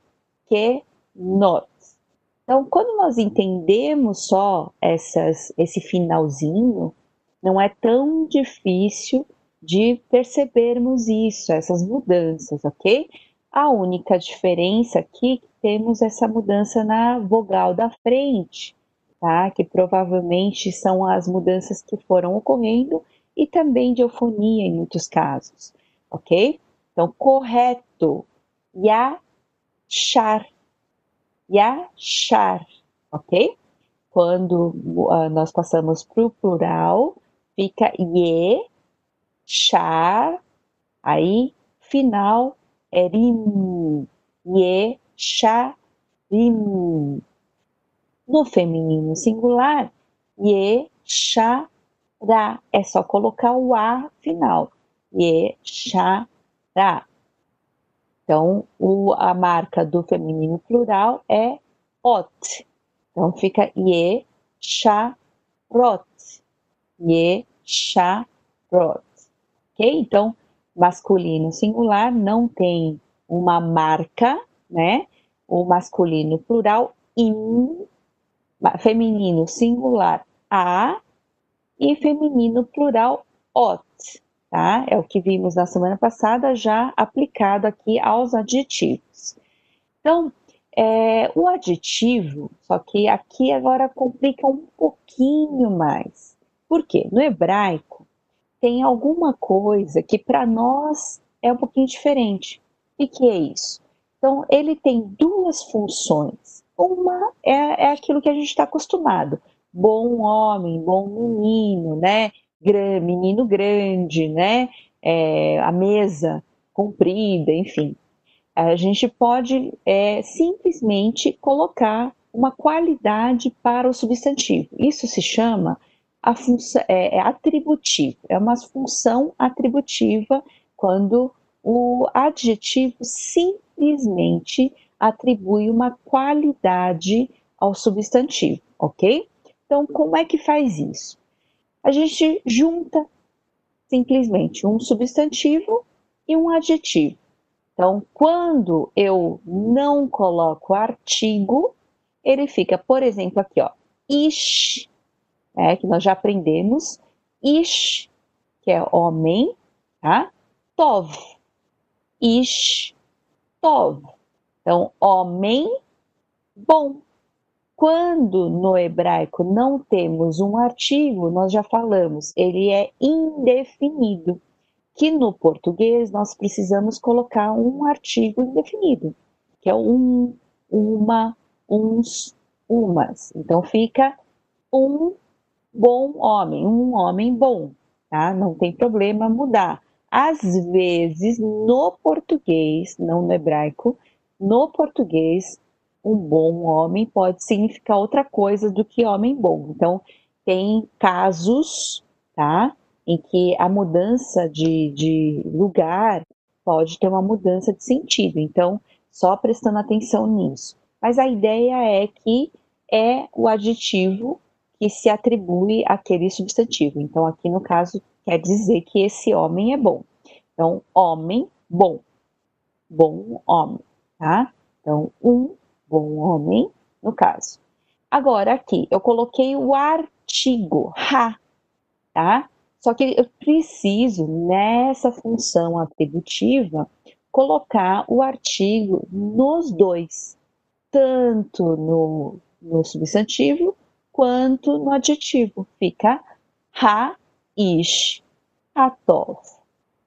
Speaker 2: que, not. Então, quando nós entendemos só essas, esse finalzinho, não é tão difícil de percebermos isso, essas mudanças, ok? A única diferença aqui que temos essa mudança na vogal da frente, tá? Que provavelmente são as mudanças que foram ocorrendo e também de eufonia em muitos casos, ok? Então, correto, yachar, yachar, ok? Quando uh, nós passamos para o plural, fica ye, char, aí final é rim, ye, rim. No feminino singular, ye, ra, é só colocar o a final, ye, ra. Então, o, a marca do feminino plural é ot. Então, fica ye, rot. Ye, rot. Ok? Então, masculino singular não tem uma marca, né? O masculino plural, in. Feminino singular, a. E feminino plural, ot tá? É o que vimos na semana passada, já aplicado aqui aos adjetivos. Então, é, o adjetivo, só que aqui agora complica um pouquinho mais. Por quê? No hebraico, tem alguma coisa que para nós é um pouquinho diferente. O que é isso? Então, ele tem duas funções. Uma é, é aquilo que a gente está acostumado. Bom homem, bom menino, né? Menino grande, né? É, a mesa comprida, enfim. A gente pode é, simplesmente colocar uma qualidade para o substantivo. Isso se chama a função é, é atributivo, é uma função atributiva quando o adjetivo simplesmente atribui uma qualidade ao substantivo, ok? Então, como é que faz isso? A gente junta simplesmente um substantivo e um adjetivo. Então, quando eu não coloco artigo, ele fica, por exemplo, aqui, ó, ish, né, que nós já aprendemos, ish, que é homem, tá? Tov, ish, tov. Então, homem bom. Quando no hebraico não temos um artigo, nós já falamos, ele é indefinido. Que no português nós precisamos colocar um artigo indefinido, que é um, uma, uns, umas. Então fica um bom homem, um homem bom, tá? Não tem problema mudar. Às vezes, no português, não no hebraico, no português, um bom homem pode significar outra coisa do que homem bom. Então, tem casos, tá? Em que a mudança de, de lugar pode ter uma mudança de sentido. Então, só prestando atenção nisso. Mas a ideia é que é o adjetivo que se atribui àquele substantivo. Então, aqui no caso, quer dizer que esse homem é bom. Então, homem, bom. Bom homem, tá? Então, um bom homem, no caso. Agora, aqui, eu coloquei o artigo, ha, tá? Só que eu preciso, nessa função atributiva, colocar o artigo nos dois, tanto no, no substantivo quanto no adjetivo. Fica ha, ish, hatov.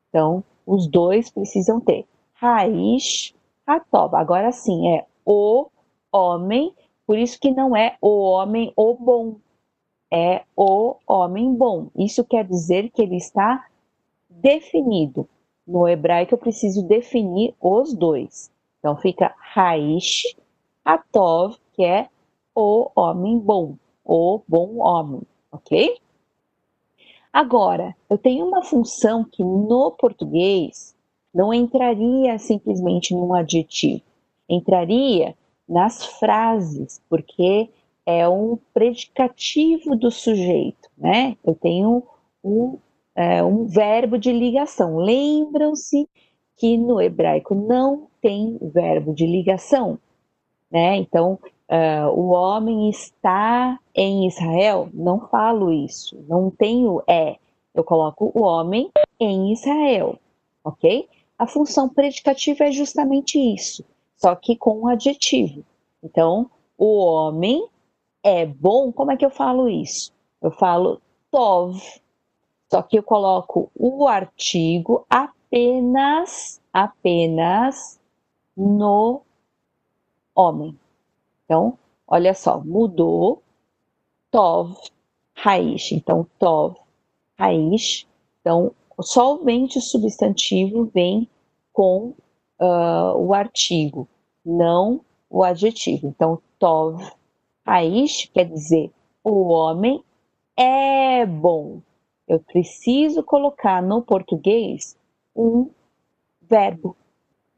Speaker 2: Então, os dois precisam ter raiz, hatov. Agora sim, é o homem, por isso que não é o homem o bom, é o homem bom. Isso quer dizer que ele está definido. No hebraico eu preciso definir os dois. Então fica Raish Atov, que é o homem bom, o bom homem, ok? Agora, eu tenho uma função que no português não entraria simplesmente num adjetivo entraria nas frases, porque é um predicativo do sujeito, né? Eu tenho um, é, um verbo de ligação. Lembram-se que no hebraico não tem verbo de ligação, né? Então, uh, o homem está em Israel, não falo isso, não tenho é, eu coloco o homem em Israel, ok? A função predicativa é justamente isso só que com um adjetivo. Então, o homem é bom, como é que eu falo isso? Eu falo tov, só que eu coloco o artigo apenas, apenas no homem. Então, olha só, mudou tov, raiz. Então, tov, raiz. Então, somente o substantivo vem com uh, o artigo, não o adjetivo. Então, tov raiz quer dizer o homem é bom. Eu preciso colocar no português um verbo,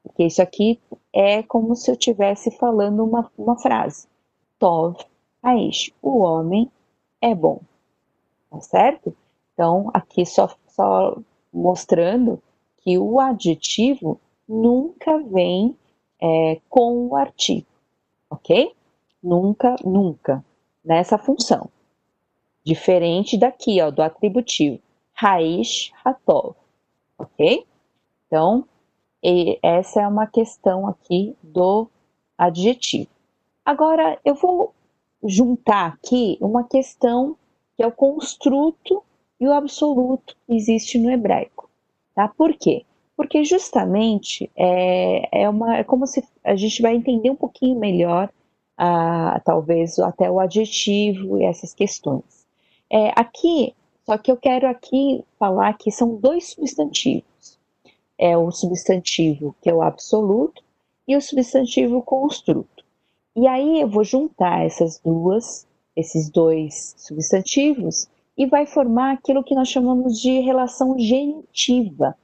Speaker 2: porque isso aqui é como se eu estivesse falando uma, uma frase. Tov raiz, o homem é bom. Tá certo? Então, aqui só, só mostrando que o adjetivo nunca vem é, com o artigo, ok? Nunca, nunca, nessa função. Diferente daqui, ó, do atributivo. Raiz Hatov, ok? Então, essa é uma questão aqui do adjetivo. Agora, eu vou juntar aqui uma questão que é o construto e o absoluto que existe no hebraico. Tá? Por quê? Porque justamente é, é, uma, é como se a gente vai entender um pouquinho melhor, ah, talvez até o adjetivo e essas questões. É, aqui, só que eu quero aqui falar que são dois substantivos. É o substantivo que é o absoluto e o substantivo construto. E aí eu vou juntar essas duas, esses dois substantivos e vai formar aquilo que nós chamamos de relação genitiva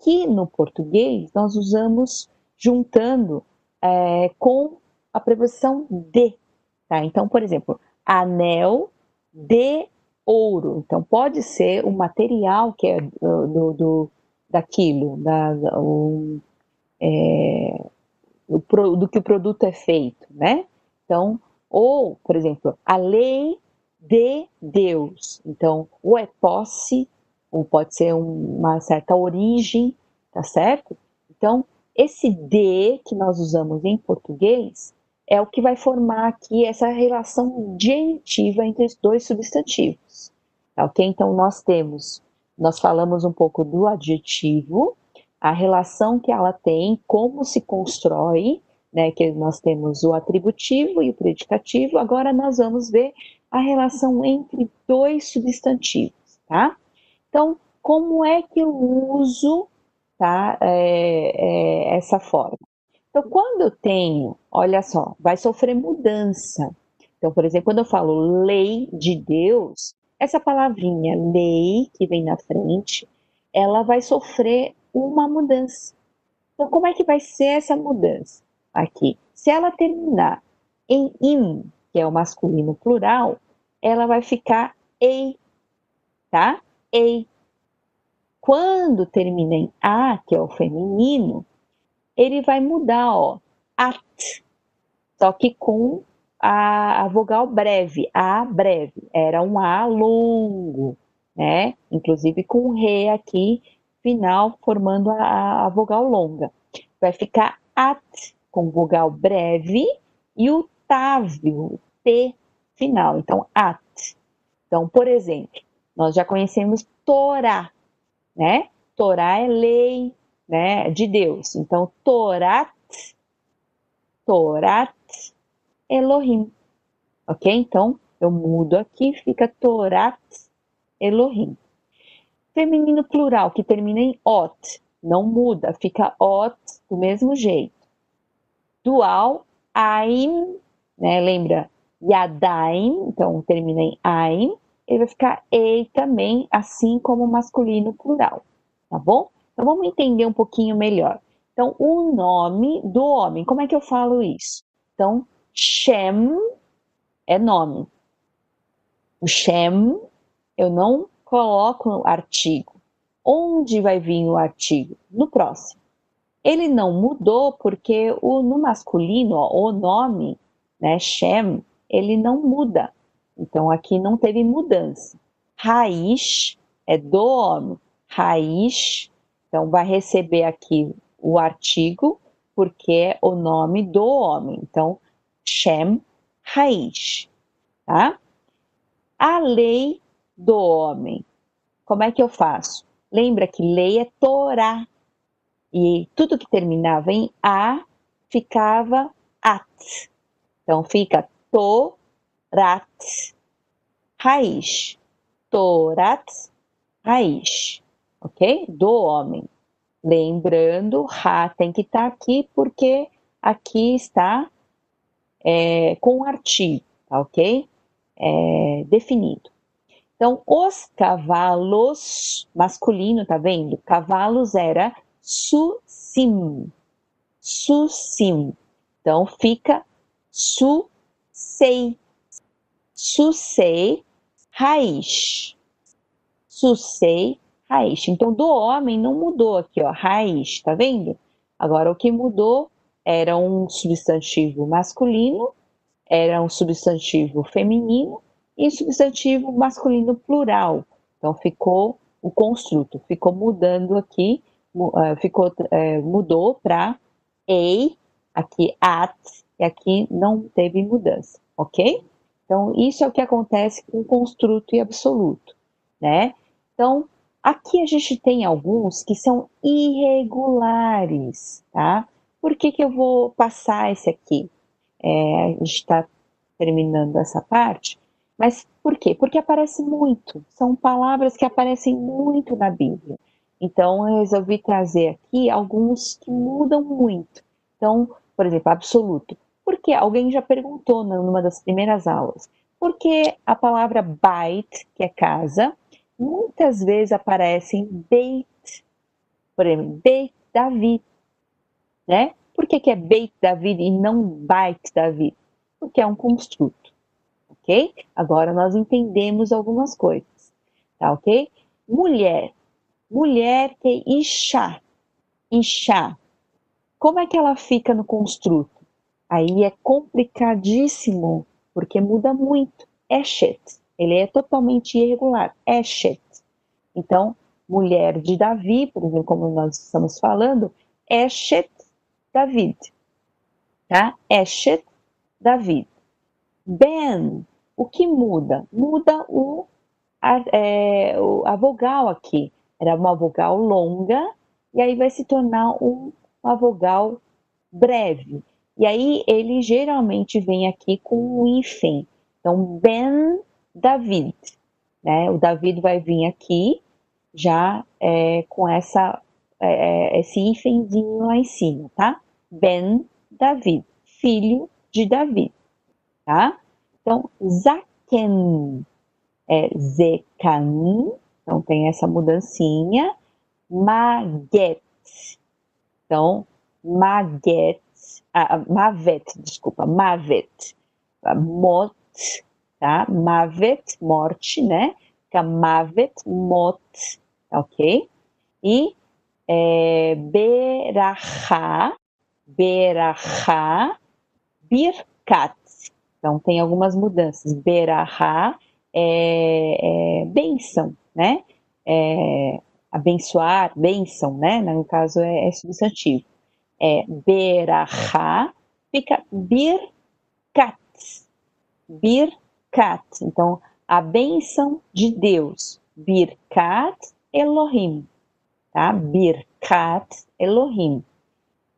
Speaker 2: que no português nós usamos juntando é, com a preposição de. Tá? Então, por exemplo, anel de ouro. Então, pode ser o material que é do, do, daquilo, da, o, é, do, do que o produto é feito, né? Então, ou, por exemplo, a lei de Deus. Então, ou é posse ou pode ser uma certa origem, tá certo? Então, esse de que nós usamos em português é o que vai formar aqui essa relação genitiva entre os dois substantivos. Tá, ok? Então, nós temos, nós falamos um pouco do adjetivo, a relação que ela tem, como se constrói, né? Que nós temos o atributivo e o predicativo. Agora, nós vamos ver a relação entre dois substantivos, tá? Então, como é que eu uso tá, é, é, essa forma? Então, quando eu tenho, olha só, vai sofrer mudança. Então, por exemplo, quando eu falo lei de Deus, essa palavrinha lei que vem na frente, ela vai sofrer uma mudança. Então, como é que vai ser essa mudança aqui? Se ela terminar em im, que é o masculino plural, ela vai ficar ei, tá? Ei. Quando termina em a, que é o feminino, ele vai mudar, ó, at, só que com a, a vogal breve, a breve, era um a longo, né? Inclusive com re aqui, final, formando a, a vogal longa. Vai ficar at, com vogal breve, e o tave, o t final, então at. Então, por exemplo, nós já conhecemos Torá, né? Torá é lei, né, de Deus. Então, Torat, Torat Elohim. Ok? Então, eu mudo aqui, fica Torat Elohim. Feminino plural, que termina em ot, não muda, fica ot do mesmo jeito. Dual, aim, né, lembra? Yadaim, então termina em aim, ele vai ficar ei também, assim como o masculino plural, tá bom? Então vamos entender um pouquinho melhor. Então, o nome do homem, como é que eu falo isso? Então, Shem é nome. O Shem, eu não coloco artigo. Onde vai vir o artigo? No próximo. Ele não mudou porque o, no masculino, ó, o nome, né, Shem, ele não muda. Então aqui não teve mudança. Raiz é do homem. Raiz então, vai receber aqui o artigo, porque é o nome do homem. Então, Shem Raish, tá? A lei do homem. Como é que eu faço? Lembra que lei é Torá. E tudo que terminava em A ficava at. Então fica Torat Raiz. Torat Raiz ok? Do homem. Lembrando, Ra tem que estar tá aqui porque aqui está é, com artigo, tá ok? É, definido. Então, os cavalos, masculino, tá vendo? Cavalos era su-sim. Su-sim. Então, fica su-sei. Su-sei, raiz. Su-sei, raiz. Então, do homem não mudou aqui, ó, raiz, tá vendo? Agora, o que mudou era um substantivo masculino, era um substantivo feminino e substantivo masculino plural. Então, ficou o construto, ficou mudando aqui, uh, ficou, uh, mudou para ei, aqui at, e aqui não teve mudança, ok? Então, isso é o que acontece com construto e absoluto, né? Então, Aqui a gente tem alguns que são irregulares, tá? Por que, que eu vou passar esse aqui? É, a gente está terminando essa parte, mas por quê? Porque aparece muito, são palavras que aparecem muito na Bíblia. Então eu resolvi trazer aqui alguns que mudam muito. Então, por exemplo, absoluto. Porque alguém já perguntou numa das primeiras aulas. Por que a palavra bait, que é casa, muitas vezes aparecem Beit, por exemplo, Beit David, né? Por que, que é Beit David e não Bait David? Porque é um construto, ok? Agora nós entendemos algumas coisas, tá ok? Mulher, mulher que é Isha, Isha, como é que ela fica no construto? Aí é complicadíssimo, porque muda muito. Eshet, ele é totalmente irregular. Eshet. Então, mulher de Davi, por exemplo, como nós estamos falando, Eshet David. Tá? Eshet David. Ben, o que muda? Muda o, a, é, a vogal aqui. Era uma vogal longa, e aí vai se tornar um, uma vogal breve. E aí ele geralmente vem aqui com um hífen. Então, Ben David. Né? O David vai vir aqui já é, com essa, é, é esse hífenzinho lá em cima, tá? Ben David, filho de Davi, tá? Então, Zaken é Zekan, então tem essa mudancinha. Maget, então, Maget, ah, Mavet, desculpa, Mavet, Mot, tá? Mavet, morte, né? Fica Mavet, Mot, ok? E é, Berachá, Berachá, Birkat. Então, tem algumas mudanças. Berachá é, é né? É, abençoar, bênção, né? No caso, é, é substantivo. É Berachá, fica Birkat. Birkat. Então, a bênção de Deus. Birkat Elohim. Tá? Birkat Elohim.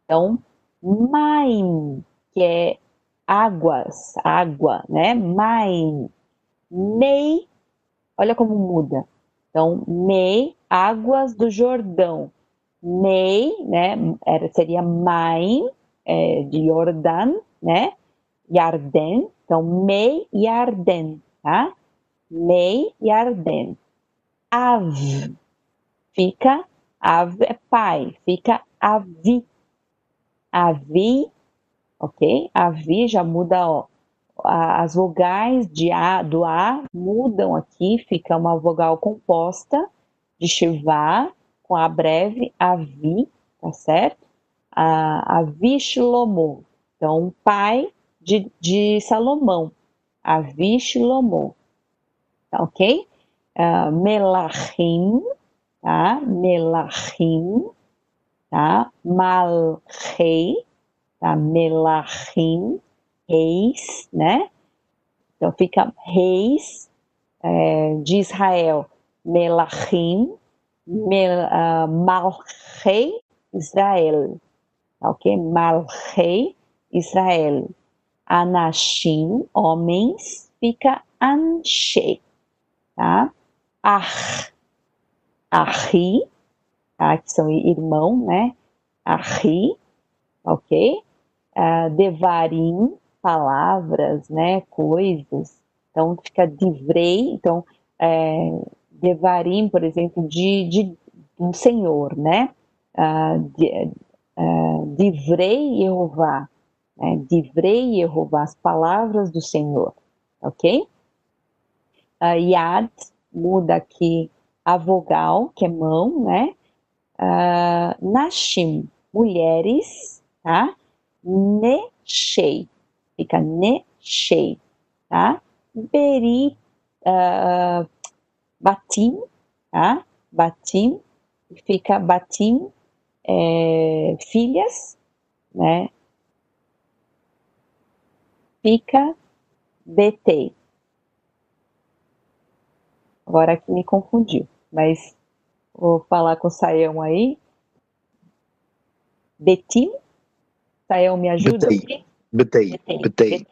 Speaker 2: Então, Maim, que é águas, água, né? Maim. Mei, olha como muda. Então, Mei, águas do Jordão. Mei, né? Era, seria Maim, é, de Jordan, né? Yarden. Então, Mei Yarden, tá? Mei Yarden. Av, fica, Av é pai, fica Avi Avi, ok? Avi já muda, ó, as vogais de A, do A mudam aqui, fica uma vogal composta de Shiva com A breve, Avi, tá certo? A, Avi Shlomo, então pai de, de Salomão, Avi Shlomo, tá ok? Uh, Melachim, tá? Melachim, tá? Malrei, tá? Melachim, reis, né? Então fica reis é, de Israel, Melachim, Malrei Israel, ok? Malrei Israel. Anashim, homens, fica Anshei, tá? Ah, Ahi, tá? que são irmão, né? Ahi, ok? Uh, devarim, palavras, né? Coisas. Então fica divrei, então é, devarim, por exemplo, de, de um senhor, né? Uh, de, uh, divrei Jeová, né? divrei Jeová, as palavras do Senhor, ok? Uh, yad muda aqui a vogal, que é mão, né? Uh, nashim, mulheres, tá? Neshei, fica neshei, tá? Beri, uh, batim, tá? Batim, fica batim, é, filhas, né? Fica betei. Agora aqui me confundiu mas vou falar com o Saião aí. Betim? Saião, me ajuda
Speaker 1: Betei. Betei. Betei.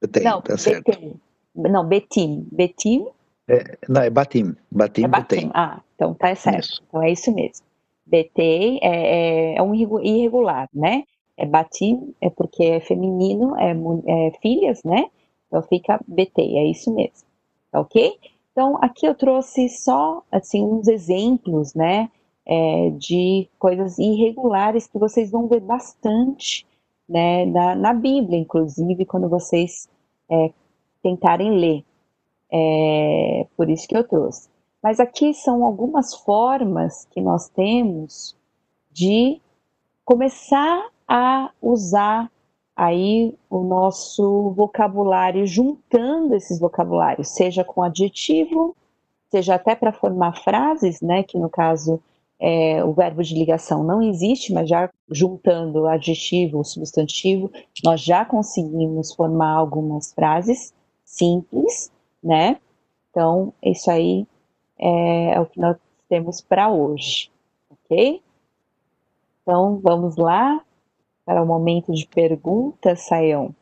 Speaker 1: Betei. Não, tá certo. Betei.
Speaker 2: Não, Betim. Betim?
Speaker 1: É, não, é Batim. Batim, é
Speaker 2: Batim. Ah, então tá certo. Isso. Então é isso mesmo. Betei é, é, é um irregular, né? É Batim, é porque é feminino, é, é filhas, né? Então fica Betei, é isso mesmo. Tá ok? Então, aqui eu trouxe só assim uns exemplos, né, é, de coisas irregulares que vocês vão ver bastante, né, na, na Bíblia, inclusive, quando vocês é, tentarem ler. É, por isso que eu trouxe. Mas aqui são algumas formas que nós temos de começar a usar aí o nosso vocabulário, juntando esses vocabulários, seja com adjetivo, seja até para formar frases, né, que no caso é, o verbo de ligação não existe, mas já juntando adjetivo, substantivo, nós já conseguimos formar algumas frases simples, né? Então, isso aí é, é o que nós temos para hoje, ok? Então, vamos lá para o momento de perguntas, Saião.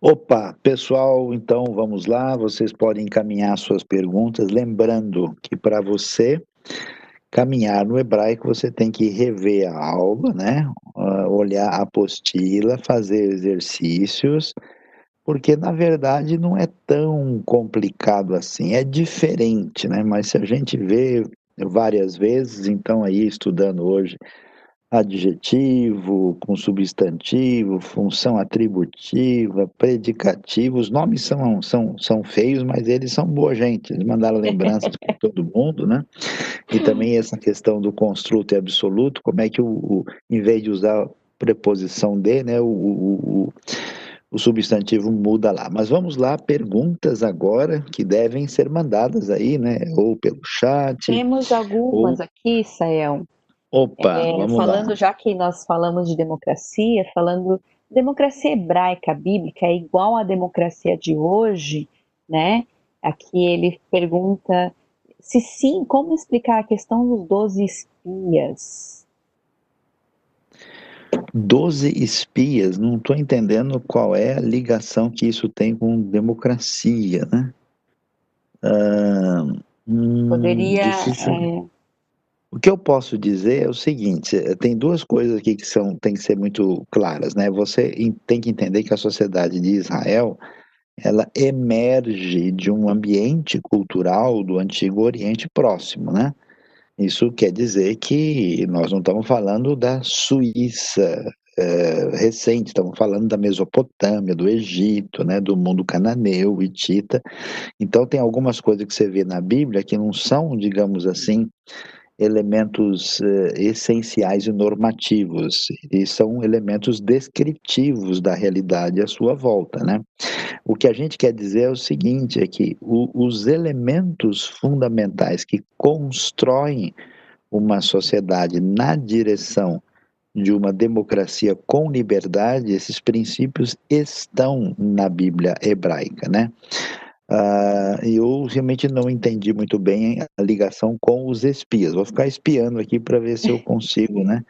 Speaker 1: Opa, pessoal, então vamos lá. Vocês podem encaminhar suas perguntas. Lembrando que para você caminhar no hebraico, você tem que rever a aula, né? Uh, olhar a apostila, fazer exercícios, porque na verdade não é tão complicado assim, é diferente, né? Mas se a gente vê várias vezes, então aí estudando hoje adjetivo, com substantivo, função atributiva, predicativo. Os nomes são, são, são feios, mas eles são boa gente. Eles mandaram lembranças para todo mundo, né? E também essa questão do construto e absoluto, como é que o, o em vez de usar preposição de, né, o, o, o substantivo muda lá. Mas vamos lá, perguntas agora que devem ser mandadas aí, né? Ou pelo chat.
Speaker 2: Temos algumas ou... aqui, Sael.
Speaker 1: Opa, é, vamos
Speaker 2: falando,
Speaker 1: lá.
Speaker 2: já que nós falamos de democracia, falando democracia hebraica bíblica é igual à democracia de hoje, né? Aqui ele pergunta se sim, como explicar a questão dos 12 espias?
Speaker 1: Doze espias, não estou entendendo qual é a ligação que isso tem com democracia, né?
Speaker 2: Ah, hum, Poderia. É,
Speaker 1: o que eu posso dizer é o seguinte: eh, tem duas coisas aqui que são, tem que ser muito claras, né? Você tem que entender que a sociedade de Israel ela emerge de um ambiente cultural do antigo Oriente Próximo, né? Isso quer dizer que nós não estamos falando da Suíça é, recente, estamos falando da Mesopotâmia, do Egito, né, do mundo cananeu, hitita. Então tem algumas coisas que você vê na Bíblia que não são, digamos assim, elementos eh, essenciais e normativos, e são elementos descritivos da realidade à sua volta, né? O que a gente quer dizer é o seguinte, é que o, os elementos fundamentais que constroem uma sociedade na direção de uma democracia com liberdade, esses princípios estão na Bíblia hebraica, né? Uh, eu realmente não entendi muito bem a ligação com os espias. Vou ficar espiando aqui para ver se eu consigo, né,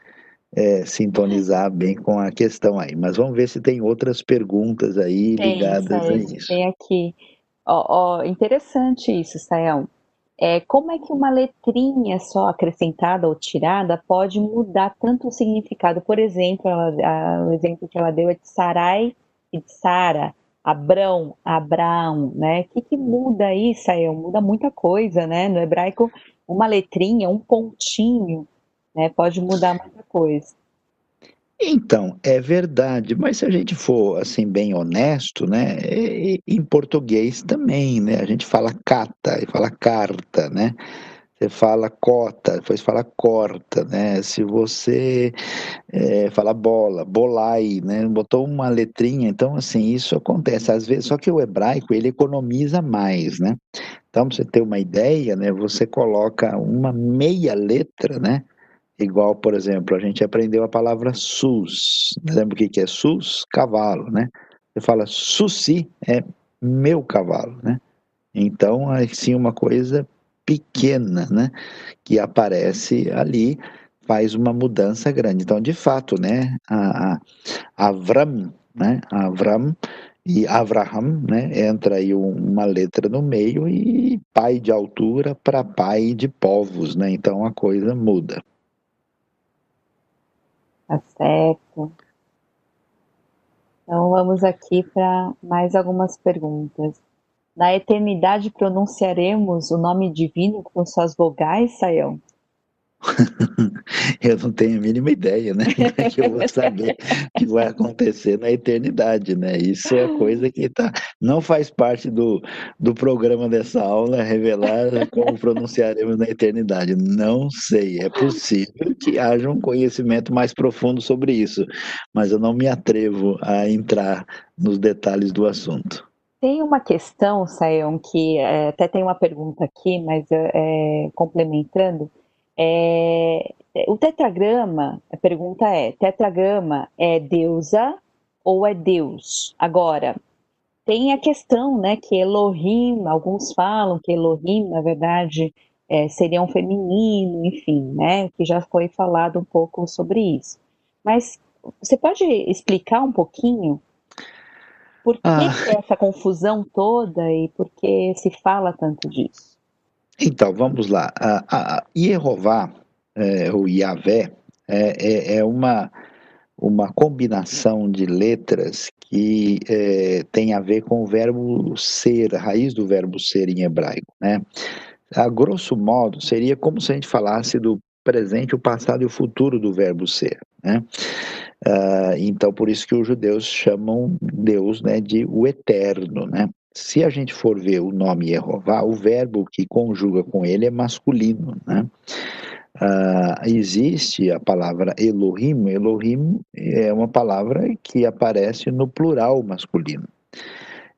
Speaker 1: é, sintonizar bem com a questão aí. Mas vamos ver se tem outras perguntas aí tem, ligadas a isso.
Speaker 2: Tem aqui. Oh, interessante isso, Sayão. É, como é que uma letrinha só acrescentada ou tirada pode mudar tanto o significado? Por exemplo, ela, a, o exemplo que ela deu é de Sarai e de Sara. Abrão, Abraão, né? O que, que muda aí, Sael? Muda muita coisa, né? No hebraico, uma letrinha, um pontinho, né? Pode mudar muita coisa.
Speaker 1: Então, é verdade, mas se a gente for assim bem honesto, né, em português também, né, a gente fala cata e fala carta, né, você fala cota, depois fala corta, né? Se você é, fala bola, bolai, né? Botou uma letrinha, então assim, isso acontece às vezes, só que o hebraico ele economiza mais, né? Então, para você ter uma ideia, né, você coloca uma meia letra, né? Igual, por exemplo, a gente aprendeu a palavra sus. Lembra o que é sus? Cavalo, né? Você fala suci, é meu cavalo, né? Então, assim, uma coisa pequena, né, que aparece ali, faz uma mudança grande. Então, de fato, né, a, a Avram, né, Avram e Avraham, né, entra aí uma letra no meio e pai de altura para pai de povos, né, então a coisa muda.
Speaker 2: Tá certo. Então vamos aqui para mais algumas perguntas. Na eternidade pronunciaremos o nome divino com suas vogais, Saião?
Speaker 1: eu não tenho a mínima ideia, né? É que eu vou saber que vai acontecer na eternidade, né? Isso é coisa que tá, não faz parte do, do programa dessa aula, revelar como pronunciaremos na eternidade. Não sei. É possível que haja um conhecimento mais profundo sobre isso, mas eu não me atrevo a entrar nos detalhes do assunto.
Speaker 2: Tem uma questão, Sayão, que é, até tem uma pergunta aqui, mas é, complementando, É, o tetragrama, a pergunta é: tetragrama é deusa ou é Deus? Agora, tem a questão, né, que Elohim, alguns falam que Elohim, na verdade, é, seria um feminino, enfim, né, que já foi falado um pouco sobre isso. Mas você pode explicar um pouquinho por que, ah. que essa confusão toda e por que se fala tanto disso?
Speaker 1: Então, vamos lá. A, a Yehová, é, ou Yahvé, é, é, é, uma, uma combinação de letras que é, tem a ver com o verbo ser, a raiz do verbo ser em hebraico, né? A grosso modo, seria como se a gente falasse do presente, o passado e o futuro do verbo ser, né? Uh, então, por isso que os judeus chamam Deus né, de o eterno, né? Se a gente for ver o nome Jeová, o verbo que conjuga com ele é masculino, né? Uh, existe a palavra Elohim. Elohim é uma palavra que aparece no plural masculino.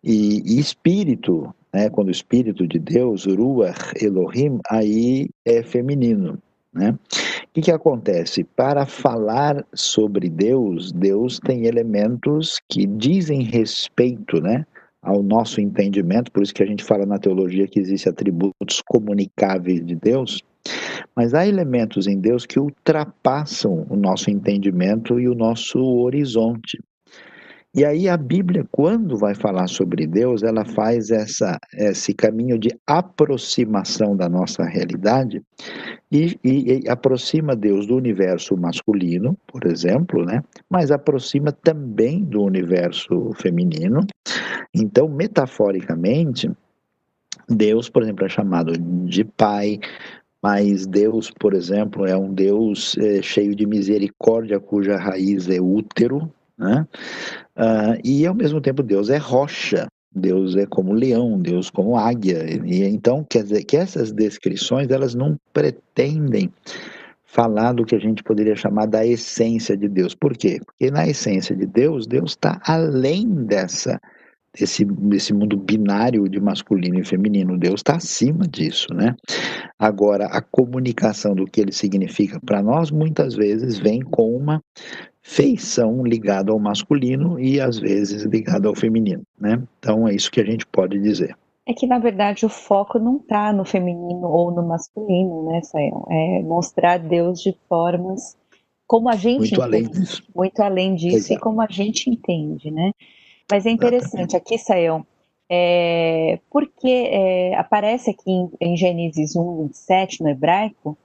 Speaker 1: E, e espírito, né, quando o espírito de Deus, Ruach Elohim, aí é feminino. Né? O que, que acontece? Para falar sobre Deus, Deus tem elementos que dizem respeito né, ao nosso entendimento, por isso que a gente fala na teologia que existem atributos comunicáveis de Deus, mas há elementos em Deus que ultrapassam o nosso entendimento e o nosso horizonte. E aí a Bíblia, quando vai falar sobre Deus, ela faz essa, esse caminho de aproximação da nossa realidade e, e, e, aproxima Deus do universo masculino, por exemplo, né? mas aproxima também do universo feminino. Então, metaforicamente, Deus, por exemplo, é chamado de Pai, mas Deus, por exemplo, é um Deus é, cheio de misericórdia, cuja raiz é útero, né? Uh, e ao mesmo tempo Deus é rocha, Deus é como leão, Deus como águia. E então quer dizer que essas descrições elas não pretendem falar do que a gente poderia chamar da essência de Deus. Por quê? Porque na essência de Deus, Deus está além dessa desse, mundo binário de masculino e feminino. Deus está acima disso, né? Agora, a comunicação do que ele significa para nós muitas vezes vem com uma feição ligada ao masculino e às vezes ligada ao feminino, né? Então é isso que a gente pode dizer.
Speaker 2: É que na verdade o foco não está no feminino ou no masculino, né, Sayão? É mostrar Deus de formas como a gente
Speaker 1: muito
Speaker 2: entende,
Speaker 1: além disso,
Speaker 2: muito além disso e como a gente entende, né? Mas é interessante Exatamente. aqui, Sayão, é, porque é, aparece aqui em, em Gênesis 1, 27, no hebraico,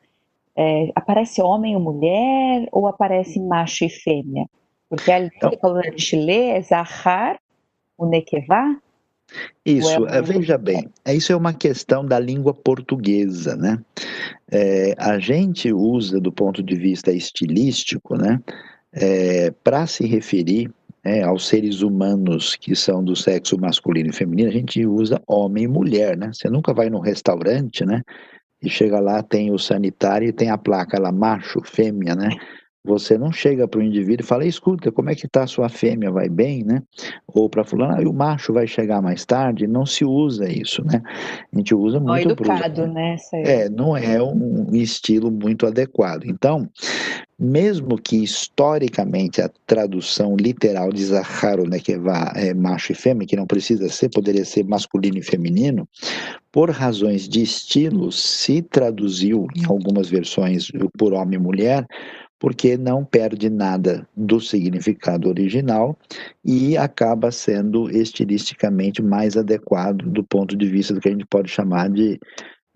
Speaker 2: é, aparece homem ou mulher ou aparece macho e fêmea? Porque ali, então, a gente lê, é Zahar, o Nekevá.
Speaker 1: Isso, é, veja bem, isso é uma questão da língua portuguesa, né? É, a gente usa do ponto de vista estilístico, né? É, para se referir né, aos seres humanos que são do sexo masculino e feminino, a gente usa homem e mulher, né? Você nunca vai num restaurante, né? E chega lá, tem o sanitário e tem a placa lá, macho, fêmea, né? Você não chega para o indivíduo e fala, escuta, como é que está a sua fêmea, vai bem, né? Ou para fulano, ah, o macho vai chegar mais tarde, não se usa isso, né? A gente usa muito...
Speaker 2: educado, pro... né?
Speaker 1: É, não é um estilo muito adequado. Então, mesmo que historicamente a tradução literal de Zaharo, né, que é macho e fêmea, que não precisa ser, poderia ser masculino e feminino, por razões de estilo, se traduziu em algumas versões por homem e mulher, porque não perde nada do significado original e acaba sendo estilisticamente mais adequado do ponto de vista do que a gente pode chamar de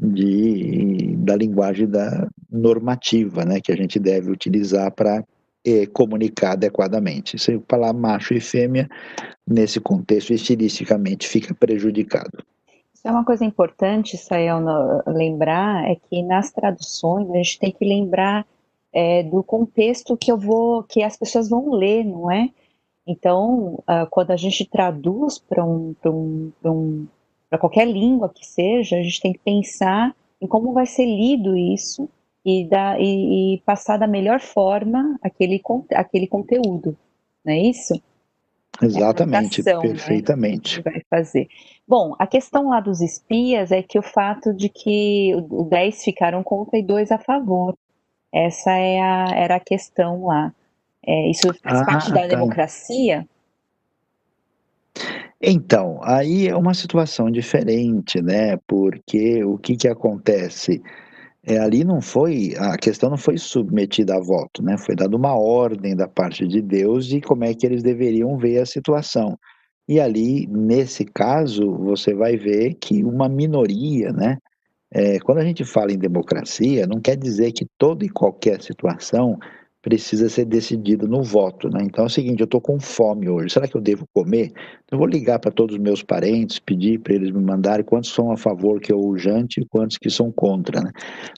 Speaker 1: de, da linguagem da normativa, né, que a gente deve utilizar para eh, comunicar adequadamente. Se eu falar macho e fêmea, nesse contexto, estilisticamente, fica prejudicado.
Speaker 2: Isso é uma coisa importante, Sael, lembrar, é que nas traduções a gente tem que lembrar é, do contexto que eu vou, que as pessoas vão ler, não é? Então, uh, quando a gente traduz para um, um, um para qualquer língua que seja, a gente tem que pensar em como vai ser lido isso e, dar, e, e passar da melhor forma aquele, aquele conteúdo, não é isso?
Speaker 1: Exatamente, é perfeitamente.
Speaker 2: Né, vai fazer. Bom, a questão lá dos espias é que o fato de que 10 ficaram contra e 2 a favor. Essa é a, era a questão lá. É, isso faz ah, parte da tá. democracia?
Speaker 1: Então, aí é uma situação diferente, né? Porque o que, que acontece? É, ali não foi, a questão não foi submetida a voto, né? Foi dada uma ordem da parte de Deus de como é que eles deveriam ver a situação. E ali, nesse caso, você vai ver que uma minoria, né? É, quando a gente fala em democracia, não quer dizer que toda e qualquer situação precisa ser decidido no voto, né? Então é o seguinte, eu estou com fome hoje, será que eu devo comer? Eu vou ligar para todos os meus parentes, pedir para eles me mandarem quantos são a favor que eu jante e quantos que são contra, né?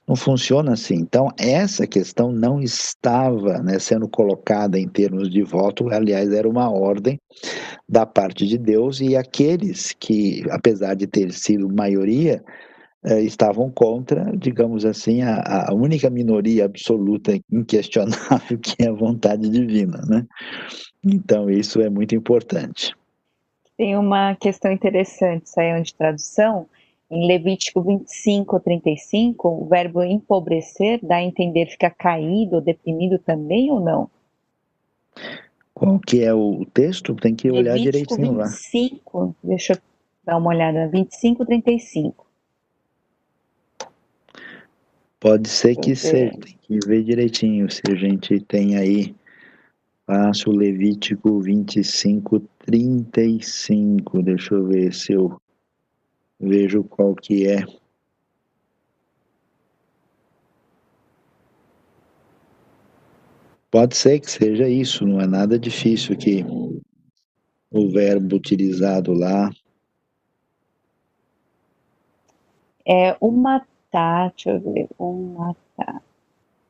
Speaker 1: Não funciona assim. Então essa questão não estava né, sendo colocada em termos de voto, aliás era uma ordem da parte de Deus e aqueles que, apesar de ter sido maioria, eh, estavam contra, digamos assim, a, a, única minoria absoluta inquestionável que é a vontade divina, né? Então isso é muito importante.
Speaker 2: Tem uma questão interessante, saiu de tradução, em Levítico 25 35, o verbo empobrecer dá a entender ficar caído ou deprimido também ou não?
Speaker 1: Qual que é o texto? Tem que olhar Levítico direitinho
Speaker 2: 25, lá. deixa eu dar uma olhada, 25 35.
Speaker 1: Pode ser que seja, tem que ver direitinho se a gente tem aí passo Levítico 25, 35. Deixa eu ver se eu vejo qual que é. Pode ser que seja isso, não é nada difícil que o verbo utilizado lá.
Speaker 2: É uma matar, deixa eu ver, um matar.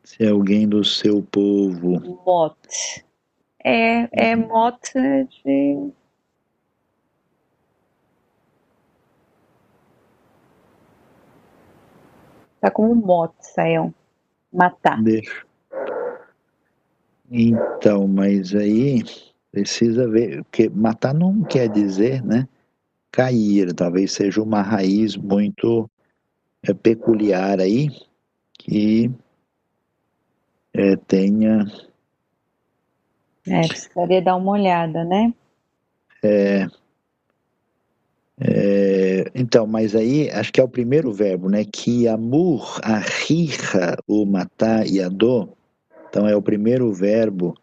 Speaker 1: Se é alguém do seu povo.
Speaker 2: Mot. É, é mot de. Tá como mot, Sayão. Matar.
Speaker 1: Deixa. Então, mas aí precisa ver, porque matar não quer dizer, né? Cair, talvez seja uma raiz muito é, peculiar aí que é, tenha.
Speaker 2: É, precisaria dar uma olhada, né?
Speaker 1: É, é, então, mas aí acho que é o primeiro verbo, né? Que amor, a rija, o matar e a dor. Então é o primeiro verbo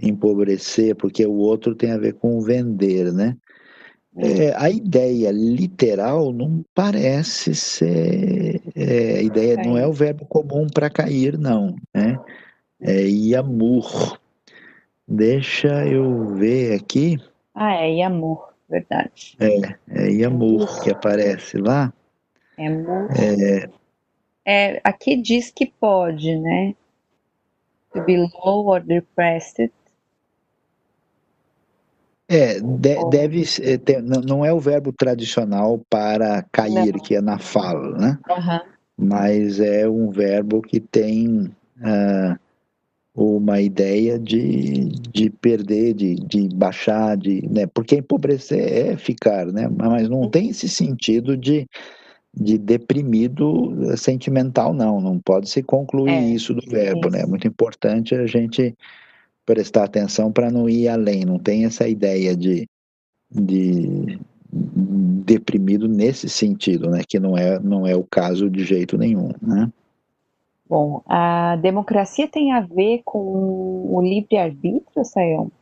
Speaker 1: empobrecer, porque o outro tem a ver com vender, né? É, a ideia literal não parece ser. É, a ideia não é o verbo comum para cair, não. Né? É Yamur. Deixa eu ver aqui.
Speaker 2: Ah, é Yamur, verdade.
Speaker 1: É, é Yamur que aparece lá.
Speaker 2: É, é, é, aqui diz que pode, né? To be low or depressed
Speaker 1: é, de, deve é, ter, não é o verbo tradicional para cair, não. que é na fala, né? Uhum. Mas é um verbo que tem uh, uma ideia de, de perder, de, de baixar, de, né? Porque empobrecer é ficar, né? Mas não tem esse sentido de, de deprimido sentimental, não. Não pode se concluir é, isso do verbo, isso. né? É muito importante a gente prestar atenção para não ir além, não tem essa ideia de, de deprimido nesse sentido, né, que não é, não é o caso de jeito nenhum, né.
Speaker 2: Bom, a democracia tem a ver com o livre-arbítrio, Sayão?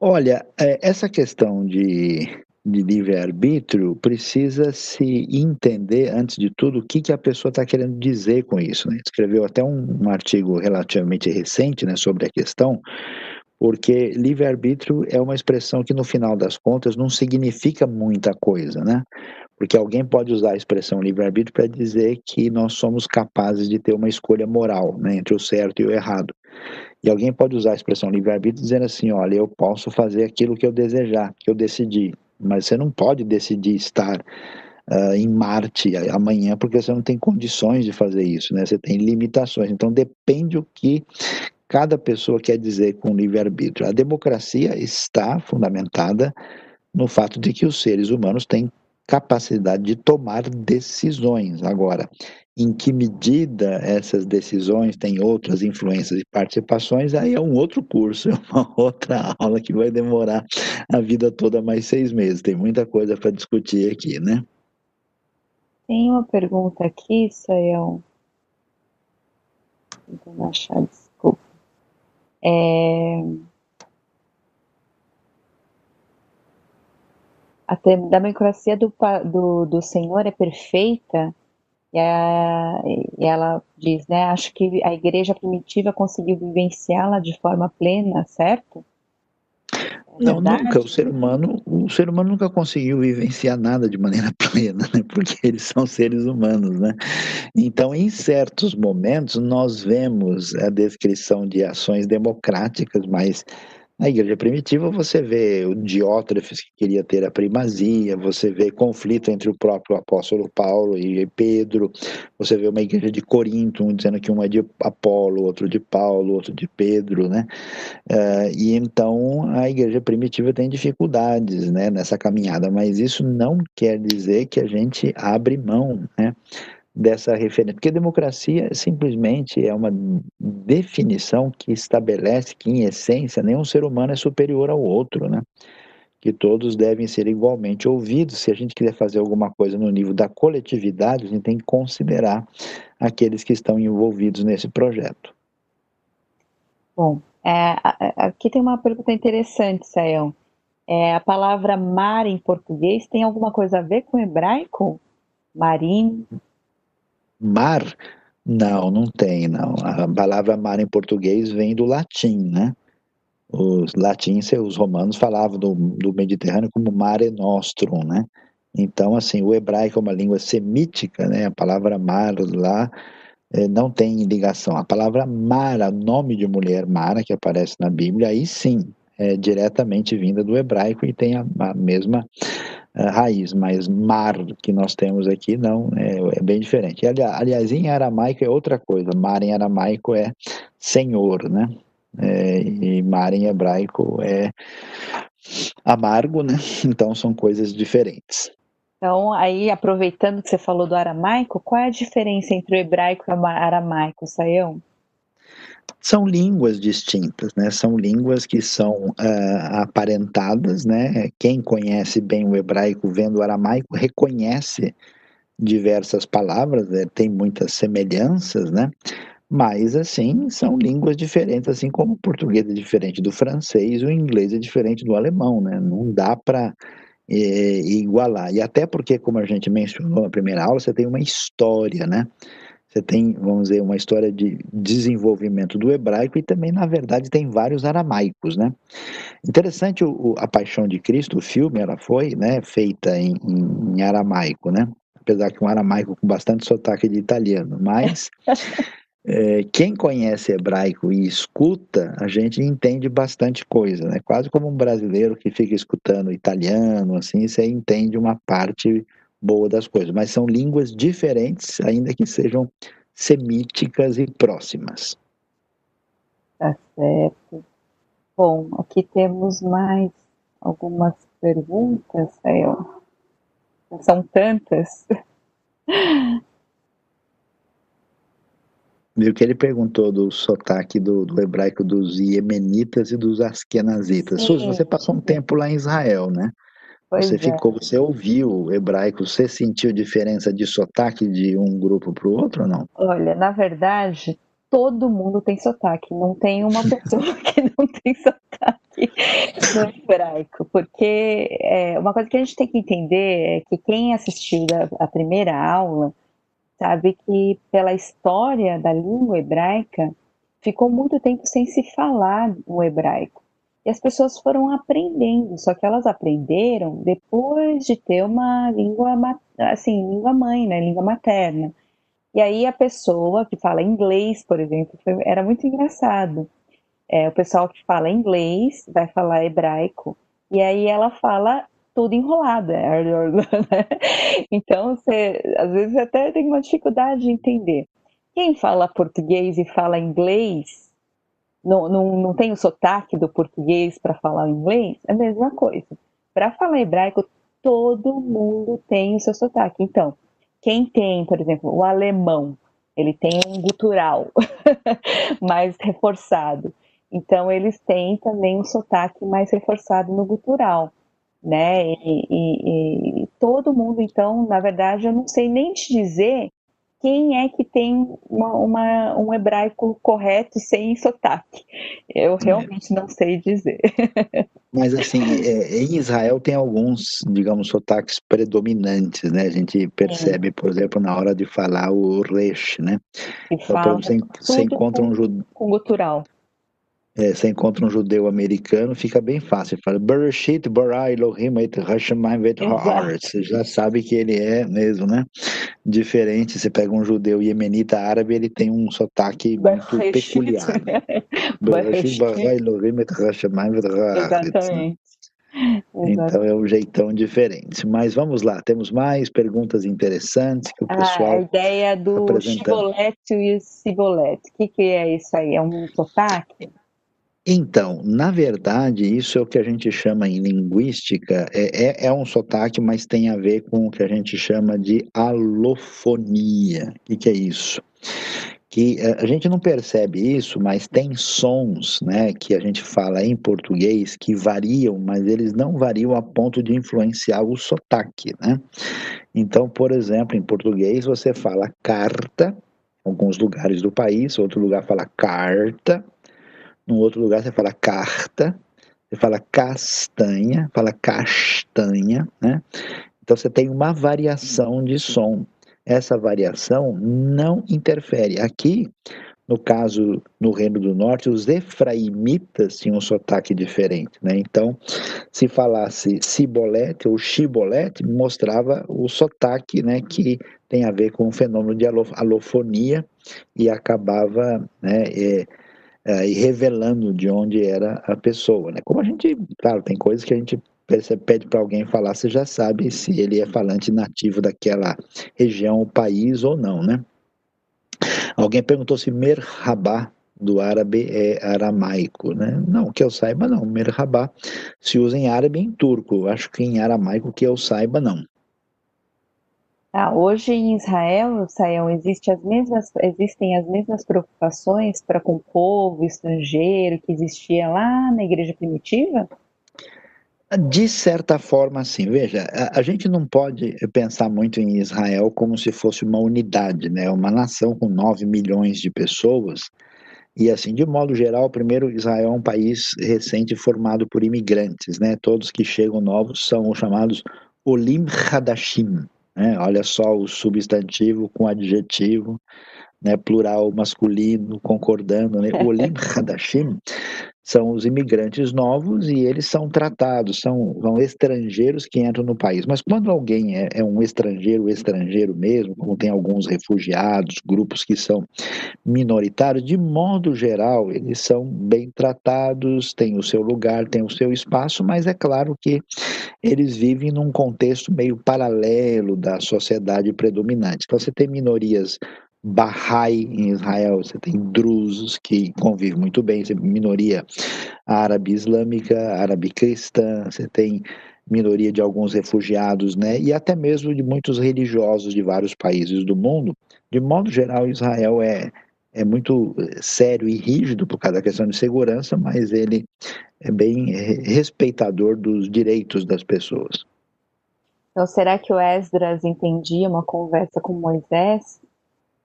Speaker 1: Olha, é, essa questão de de livre-arbítrio, precisa se entender, antes de tudo, o que, que a pessoa está querendo dizer com isso. Né? Escreveu até um, um, artigo relativamente recente né, sobre a questão, porque livre-arbítrio é uma expressão que, no final das contas, não significa muita coisa, né? Porque alguém pode usar a expressão livre-arbítrio para dizer que nós somos capazes de ter uma escolha moral né, entre o certo e o errado. E alguém pode usar a expressão livre-arbítrio dizendo assim: olha, eu posso fazer aquilo que eu desejar, que eu decidi mas você não pode decidir estar uh, em Marte amanhã porque você não tem condições de fazer isso, né? Você tem limitações. Então depende o que cada pessoa quer dizer com livre-arbítrio. A democracia está fundamentada no fato de que os seres humanos têm capacidade de tomar decisões. Agora, em que medida essas decisões têm outras influências e participações, aí é um outro curso, é uma outra aula que vai demorar a vida toda mais seis meses. Tem muita coisa para discutir aqui, né?
Speaker 2: Tem uma pergunta aqui, Sayão. Tentando achar, desculpa. É... A democracia do, do, do Senhor é perfeita e, a, e ela diz, né, acho que a igreja primitiva conseguiu vivenciá-la de forma plena, certo?
Speaker 1: É não, nunca. O ser humano, o ser humano nunca conseguiu vivenciar nada de maneira plena, né? Porque eles são seres humanos, né? Então, em certos momentos, nós vemos a descrição de ações democráticas, mas na igreja primitiva você vê o Diótrefes que queria ter a primazia, você vê conflito entre o próprio apóstolo Paulo e Pedro, você vê uma igreja de Corinto, um dizendo que um é de Apolo, outro de Paulo, outro de Pedro, né? Uh, e então a igreja primitiva tem dificuldades né, nessa caminhada, mas isso não quer dizer que a gente abre mão, né? Dessa referência, porque democracia simplesmente é uma definição que estabelece que, em essência, nenhum ser humano é superior ao outro, né? Que todos devem ser igualmente ouvidos. Se a gente quiser fazer alguma coisa no nível da coletividade, a gente tem que considerar aqueles que estão envolvidos nesse projeto.
Speaker 2: Bom, é, aqui tem uma pergunta interessante, Sayão. É, a palavra mar em português tem alguma coisa a ver com hebraico? Marim?
Speaker 1: Mar? Não, não tem, não. A palavra mar em português vem do latim, né? Os latins, os romanos falavam do, do Mediterrâneo como mare nostrum, né? Então, assim, o hebraico é uma língua semítica, né? A palavra mar lá é, não tem ligação. A palavra Mara, nome de mulher Mara, que aparece na Bíblia, aí sim, é diretamente vinda do hebraico e tem a, a mesma raiz, mas mar que nós temos aqui não, é, é bem diferente. aliás, em aramaico é outra coisa, mar em aramaico é senhor, né? É, e mar em hebraico é amargo, né? Então são coisas diferentes.
Speaker 2: Então, aí, aproveitando que você falou do aramaico, qual é a diferença entre o hebraico e o aramaico, Saião?
Speaker 1: São línguas distintas, né? São línguas que são uh, aparentadas, né? Quem conhece bem o hebraico vendo o aramaico reconhece diversas palavras, né? tem muitas semelhanças, né? Mas, assim, são línguas diferentes, assim como o português é diferente do francês, o inglês é diferente do alemão, né? Não dá para é, igualar. E até porque, como a gente mencionou na primeira aula, você tem uma história, né? Você tem, vamos dizer, uma história de desenvolvimento do hebraico e também, na verdade, tem vários aramaicos, né? Interessante o, a Paixão de Cristo, o filme, ela foi, né, feita em, em aramaico, né? Apesar que um aramaico com bastante sotaque de italiano, mas é, quem conhece hebraico e escuta, a gente entende bastante coisa, né? Quase como um brasileiro que fica escutando italiano, assim, você entende uma parte boa das coisas, mas são línguas diferentes, ainda que sejam semíticas e próximas.
Speaker 2: Tá certo. Bom, aqui temos mais algumas perguntas, eu. São tantas.
Speaker 1: Viu que ele perguntou do sotaque do, do hebraico dos iemenitas e dos askenazitas. Sim. você passou um tempo lá em Israel, né? Pois você é. ficou, você ouviu o hebraico, você sentiu diferença de sotaque de um grupo para o outro ou não?
Speaker 2: Olha, na verdade, todo mundo tem sotaque, não tem uma pessoa que não tem sotaque no hebraico, porque é, uma coisa que a gente tem que entender é que quem assistiu a, a primeira aula sabe que pela história da língua hebraica ficou muito tempo sem se falar o hebraico. E as pessoas foram aprendendo, só que elas aprenderam depois de ter uma língua, assim, língua mãe, né, língua materna. E aí a pessoa que fala inglês, por exemplo, foi, era muito engraçado. É, o pessoal que fala inglês vai falar hebraico, e aí ela fala tudo enrolado. É, né? Então, você, às vezes até tem uma dificuldade de entender. Quem fala português e fala inglês não, não, não tem o sotaque do português para falar o inglês, é a mesma coisa. Para falar hebraico, todo mundo tem o seu sotaque. Então, quem tem, por exemplo, o alemão, ele tem um gutural mais reforçado. Então, eles têm também um sotaque mais reforçado no gutural, né? E, e, e, todo mundo, então, na verdade, eu não sei nem te dizer quem é que tem uma, uma, um hebraico correto sem sotaque. Eu é. realmente é. não sei dizer.
Speaker 1: Mas assim, é, em Israel tem alguns, digamos, sotaques predominantes, né? A gente percebe, é. por exemplo, na hora de falar o resh, né?
Speaker 2: Então, você, você encontra um judeu. Com gutural.
Speaker 1: É, você encontra um judeu americano, fica bem fácil. Fala, Bereshit bara Elohim et Hashemayim vet Você já sabe que ele é mesmo, né? Diferente, você pega um judeu iemenita árabe, ele tem um sotaque muito peculiar. Né? Bereshit bara Elohim et Hashemayim vet Exatamente. Então é um jeitão diferente. Mas vamos lá, temos mais perguntas interessantes que o pessoal.
Speaker 2: Ah, a ideia do chibolete e o cibolete. O que, que é isso aí? É um sotaque?
Speaker 1: Então, na verdade, isso é o que a gente chama em linguística, é, é, é um sotaque, mas tem a ver com o que a gente chama de alofonia. O que, que é isso? que eh, a gente não percebe isso, mas tem sons, né, que a gente fala em português que variam, mas eles não variam a ponto de influenciar o sotaque, né? Então, por exemplo, em português você fala carta, alguns lugares do país, outro lugar fala carta, no outro lugar você fala carta, você fala castanha, fala castanha, né? Então você tem uma variação de som. Essa variação não interfere. Aqui, no caso, no Reino do Norte, os efraimitas tinham um sotaque diferente, né? Então, se falasse cibolete ou chibolete, mostrava o sotaque, né, que tem a ver com o fenômeno de alofonia e acabava, né, é, é, e revelando de onde era a pessoa. Né? Como a gente, claro, tem coisas que a gente pede para alguém falar, você já sabe se ele é falante nativo daquela região, país ou não, né? Alguém perguntou se merhabá do árabe é aramaico, né? Não, que eu saiba não, merhabá se usa em árabe e em turco, acho que em aramaico que eu saiba não.
Speaker 2: Ah, hoje em Israel, Israel existe as mesmas, existem as mesmas preocupações para com o povo estrangeiro que existia lá na igreja primitiva?
Speaker 1: De certa forma, sim. Veja, a, a, gente não pode pensar muito em Israel como se fosse uma unidade, né? Uma nação com 9 milhões de pessoas. E assim, de modo geral, primeiro, Israel é um país recente formado por imigrantes, né? Todos que chegam novos são os chamados Olim Hadashim, né? Olha só o substantivo com adjetivo, né? plural masculino, concordando. Né? O Olim Hadashim são os imigrantes novos e eles são tratados, são, são estrangeiros que entram no país. Mas quando alguém é, é, um estrangeiro, estrangeiro mesmo, como tem alguns refugiados, grupos que são minoritários, de modo geral, eles são bem tratados, têm o seu lugar, têm o seu espaço, mas é claro que eles vivem num contexto meio paralelo da sociedade predominante. Então você tem minorias Bahá'í em Israel, você tem drusos que convivem muito bem, você tem minoria árabe islâmica, árabe cristã, você tem minoria de alguns refugiados, né, e até mesmo de muitos religiosos de vários países do mundo. De modo geral, Israel é, é muito eh, sério e rígido por causa da questão de segurança, mas ele é bem respeitador dos direitos das pessoas.
Speaker 2: Então, será que o Esdras entendia uma conversa com Moisés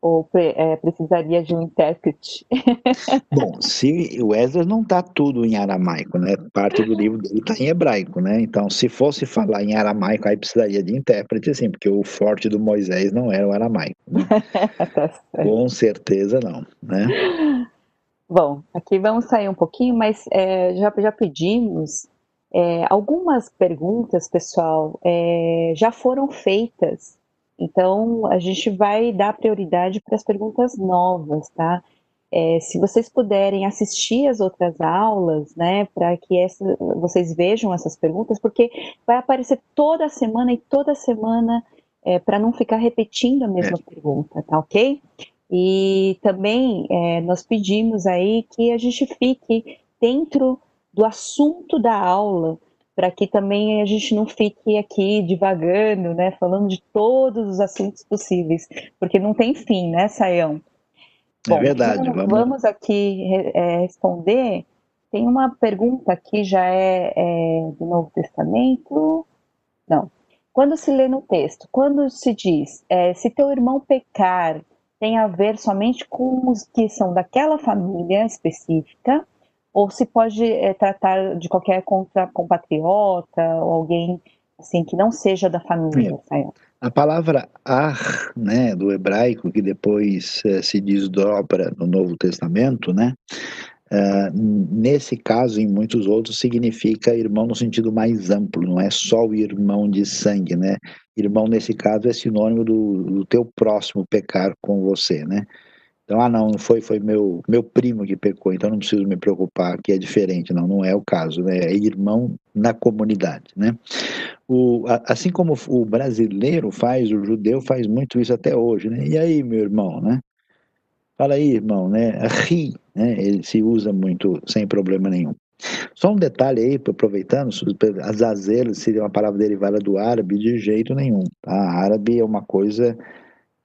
Speaker 2: ou é, precisaria de um intérprete?
Speaker 1: Bom, se o Esdras não está tudo em aramaico, né? Parte do livro dele está em hebraico, né? Então, se fosse falar em aramaico, aí precisaria de intérprete, sim, porque o forte do Moisés não era o aramaico. Né? tá Com certeza não, né?
Speaker 2: Bom, aqui vamos sair um pouquinho, mas é, já, já pedimos é, algumas perguntas, pessoal, é, já foram feitas então, a gente vai dar prioridade para as perguntas novas, tá? É, se vocês puderem assistir as outras aulas, né, para que essa, vocês vejam essas perguntas, porque vai aparecer toda semana e toda semana, é, para não ficar repetindo a mesma é. pergunta, tá ok? E também é, nós pedimos aí que a gente fique dentro do assunto da aula, para que também a gente não fique aqui divagando, né, falando de todos os assuntos possíveis, porque não tem fim, né, Saião?
Speaker 1: É Bom, é verdade.
Speaker 2: Vamos, vamos aqui é, responder. Tem uma pergunta que já é, é do Novo Testamento. Não. Quando se lê no texto, quando se diz é, se teu irmão pecar, tem a ver somente com os que são daquela família específica, ou se pode é, tratar de qualquer contra compatriota ou alguém assim que não seja da família. É.
Speaker 1: A palavra ar, né, do hebraico que depois é, se desdobra no Novo Testamento, né, Uh, nesse caso, em muitos outros, significa irmão no sentido mais amplo, não é só o irmão de sangue, né? Irmão, nesse caso, é sinônimo do, do teu próximo pecar com você, né? Então, ah, não, foi, foi meu, meu primo que pecou, então não preciso me preocupar, que é diferente. Não, não é o caso, né? É irmão na comunidade, né? O, assim como o brasileiro faz, o judeu faz muito isso até hoje, né? E aí, meu irmão, né? Fala aí, irmão, né? Ri, né? Ele se usa muito sem problema nenhum. Só um detalhe aí, aproveitando, azazel seria uma palavra derivada do árabe de jeito nenhum. Tá? Árabe é uma coisa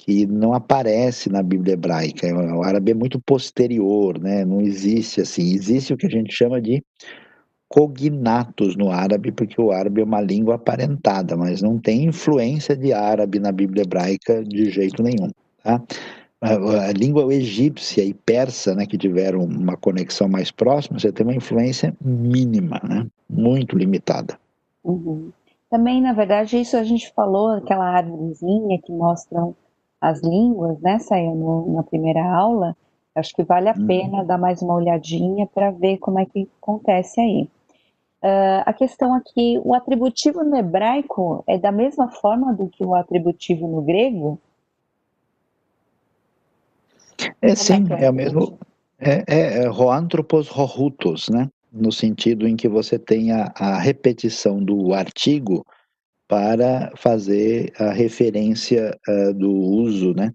Speaker 1: que não aparece na Bíblia hebraica. O árabe é muito posterior, né? Não existe assim. Existe o que a gente chama de cognatos no árabe, porque o árabe é uma língua aparentada, mas não tem influência de árabe na Bíblia hebraica de jeito nenhum. Tá? a, a, língua egípcia e persa, né, que tiveram uma conexão mais próxima, você tem uma influência mínima, né, muito limitada.
Speaker 2: Uhum. Também, na verdade, isso a gente falou, aquela árvorezinha que mostram as línguas, né, saiu na primeira aula, acho que vale a uhum. pena dar mais uma olhadinha para ver como é que acontece aí. Uh, a questão aqui, o atributivo no hebraico é da mesma forma do que o atributivo no grego?
Speaker 1: É sim, é, é o mesmo. É, é, é roantropos rohutos, né? No sentido em que você tem a, a repetição do artigo para fazer a referência uh, do uso, né?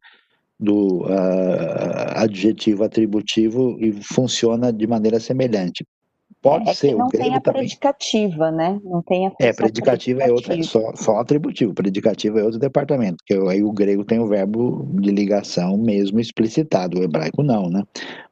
Speaker 1: Do uh, adjetivo atributivo e funciona de maneira semelhante.
Speaker 2: Pode é, ser. não tem a predicativa, né? Não tem a
Speaker 1: É, predicativa é outra, só, só atributivo. Predicativo é outro departamento, que aí o grego tem o verbo de ligação mesmo explicitado, o hebraico não, né?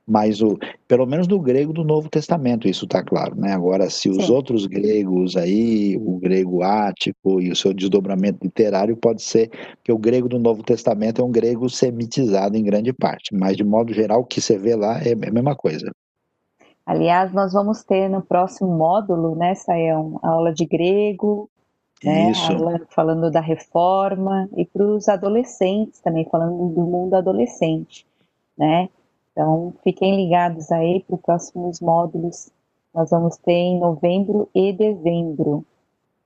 Speaker 1: Mas o, pelo menos no grego do Novo Testamento isso está claro, né? Agora, se os Sim. outros gregos aí, o grego ático e o seu desdobramento literário pode ser que o grego do Novo Testamento é um grego semitizado em grande parte, mas de modo geral o que você vê lá é a mesma coisa.
Speaker 2: Aliás, nós vamos ter no próximo módulo, né, Sayão, aula de grego, né, aula falando da reforma e para os adolescentes também, falando do mundo adolescente, né? Então, fiquem ligados aí para os próximos módulos. Nós vamos ter em novembro e dezembro.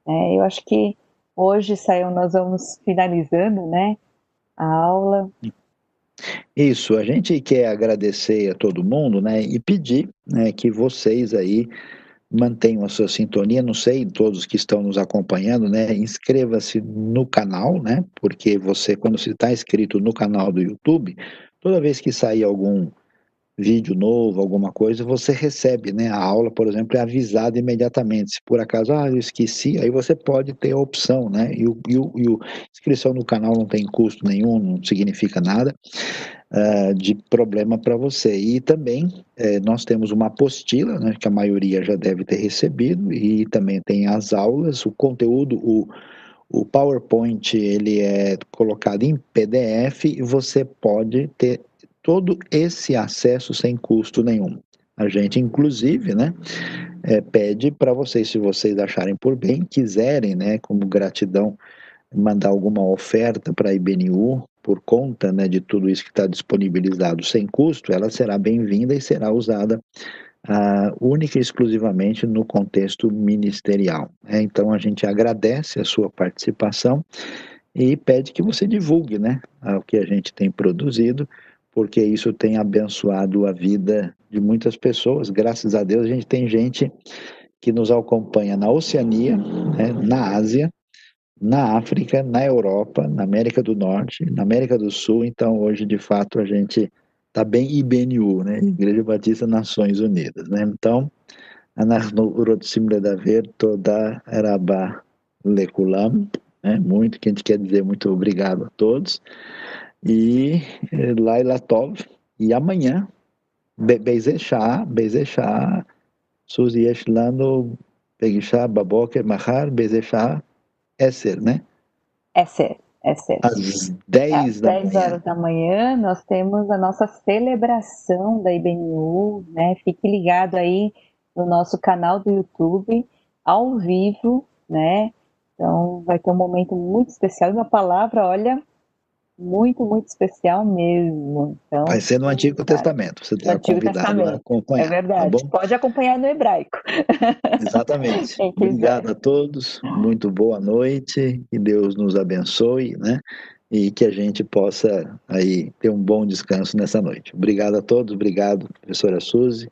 Speaker 2: É, eu acho que hoje, Sayão, nós vamos finalizando, né, a aula.
Speaker 1: Isso, a gente quer agradecer a todo mundo, né, e pedir né, que vocês aí mantenham a sua sintonia, não sei, todos que estão nos acompanhando, né, inscreva-se no canal, né, porque você, quando você está inscrito no canal do YouTube, toda vez que sair algum vídeo novo, alguma coisa, você recebe, né? A aula, por exemplo, é avisada imediatamente. Se por acaso, ah, eu esqueci, aí você pode ter a opção, né? E o, e o, e o inscrição no canal não tem custo nenhum, não significa nada uh, de problema para você. E também eh, nós temos uma apostila, né? Que a maioria já deve ter recebido, e também tem as aulas, o conteúdo, o o PowerPoint ele é colocado em PDF e você pode ter todo esse acesso sem custo nenhum. A gente, inclusive, né, é, pede para vocês, se vocês acharem por bem, quiserem, né, como gratidão, mandar alguma oferta para a IBNU por conta né, de tudo isso que está disponibilizado sem custo, ela será bem-vinda e será usada uh, única e exclusivamente no contexto ministerial. É, então a gente agradece a sua participação e pede que você divulgue né, o que a gente tem produzido porque isso tem abençoado a vida de muitas pessoas. Graças a Deus, a gente tem gente que nos acompanha na Oceania, né, na Ásia, na África, na Europa, na América do Norte, na América do Sul. Então, hoje, de fato, a gente tá bem IBNU, né? Igreja Batista Nações Unidas, né? Então, anachnu urotsimle daver toda arabá leculam né? Muito, que a gente quer dizer muito obrigado a todos. E eh, Laila Tov, e amanhã, Bezechá, Bezechá, Suzy Eshlano, Pegishá, Baboker, Mahar, Bezechá, Esser, né?
Speaker 2: Esser. Esser.
Speaker 1: Às 10 Às da
Speaker 2: 10 horas da manhã, nós temos a nossa celebração da IBNU, né? Fique ligado aí no nosso canal do YouTube, ao vivo, né? Então, vai ter um momento muito especial. Uma palavra, olha, muito, muito especial mesmo. Então,
Speaker 1: Vai ser no Antigo Testamento, você está convidado Testamento. a acompanhar.
Speaker 2: É verdade, tá pode acompanhar no hebraico.
Speaker 1: Exatamente. Obrigado a todos, muito boa noite, que Deus nos abençoe, né? E que a gente possa aí ter um bom descanso nessa noite. Obrigado a todos, obrigado, professora Suzy.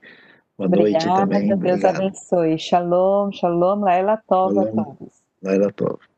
Speaker 1: Boa Obrigada, noite também.
Speaker 2: Deus
Speaker 1: obrigado.
Speaker 2: abençoe. Shalom, shalom, Laila Tov a todos.
Speaker 1: Laila Tov.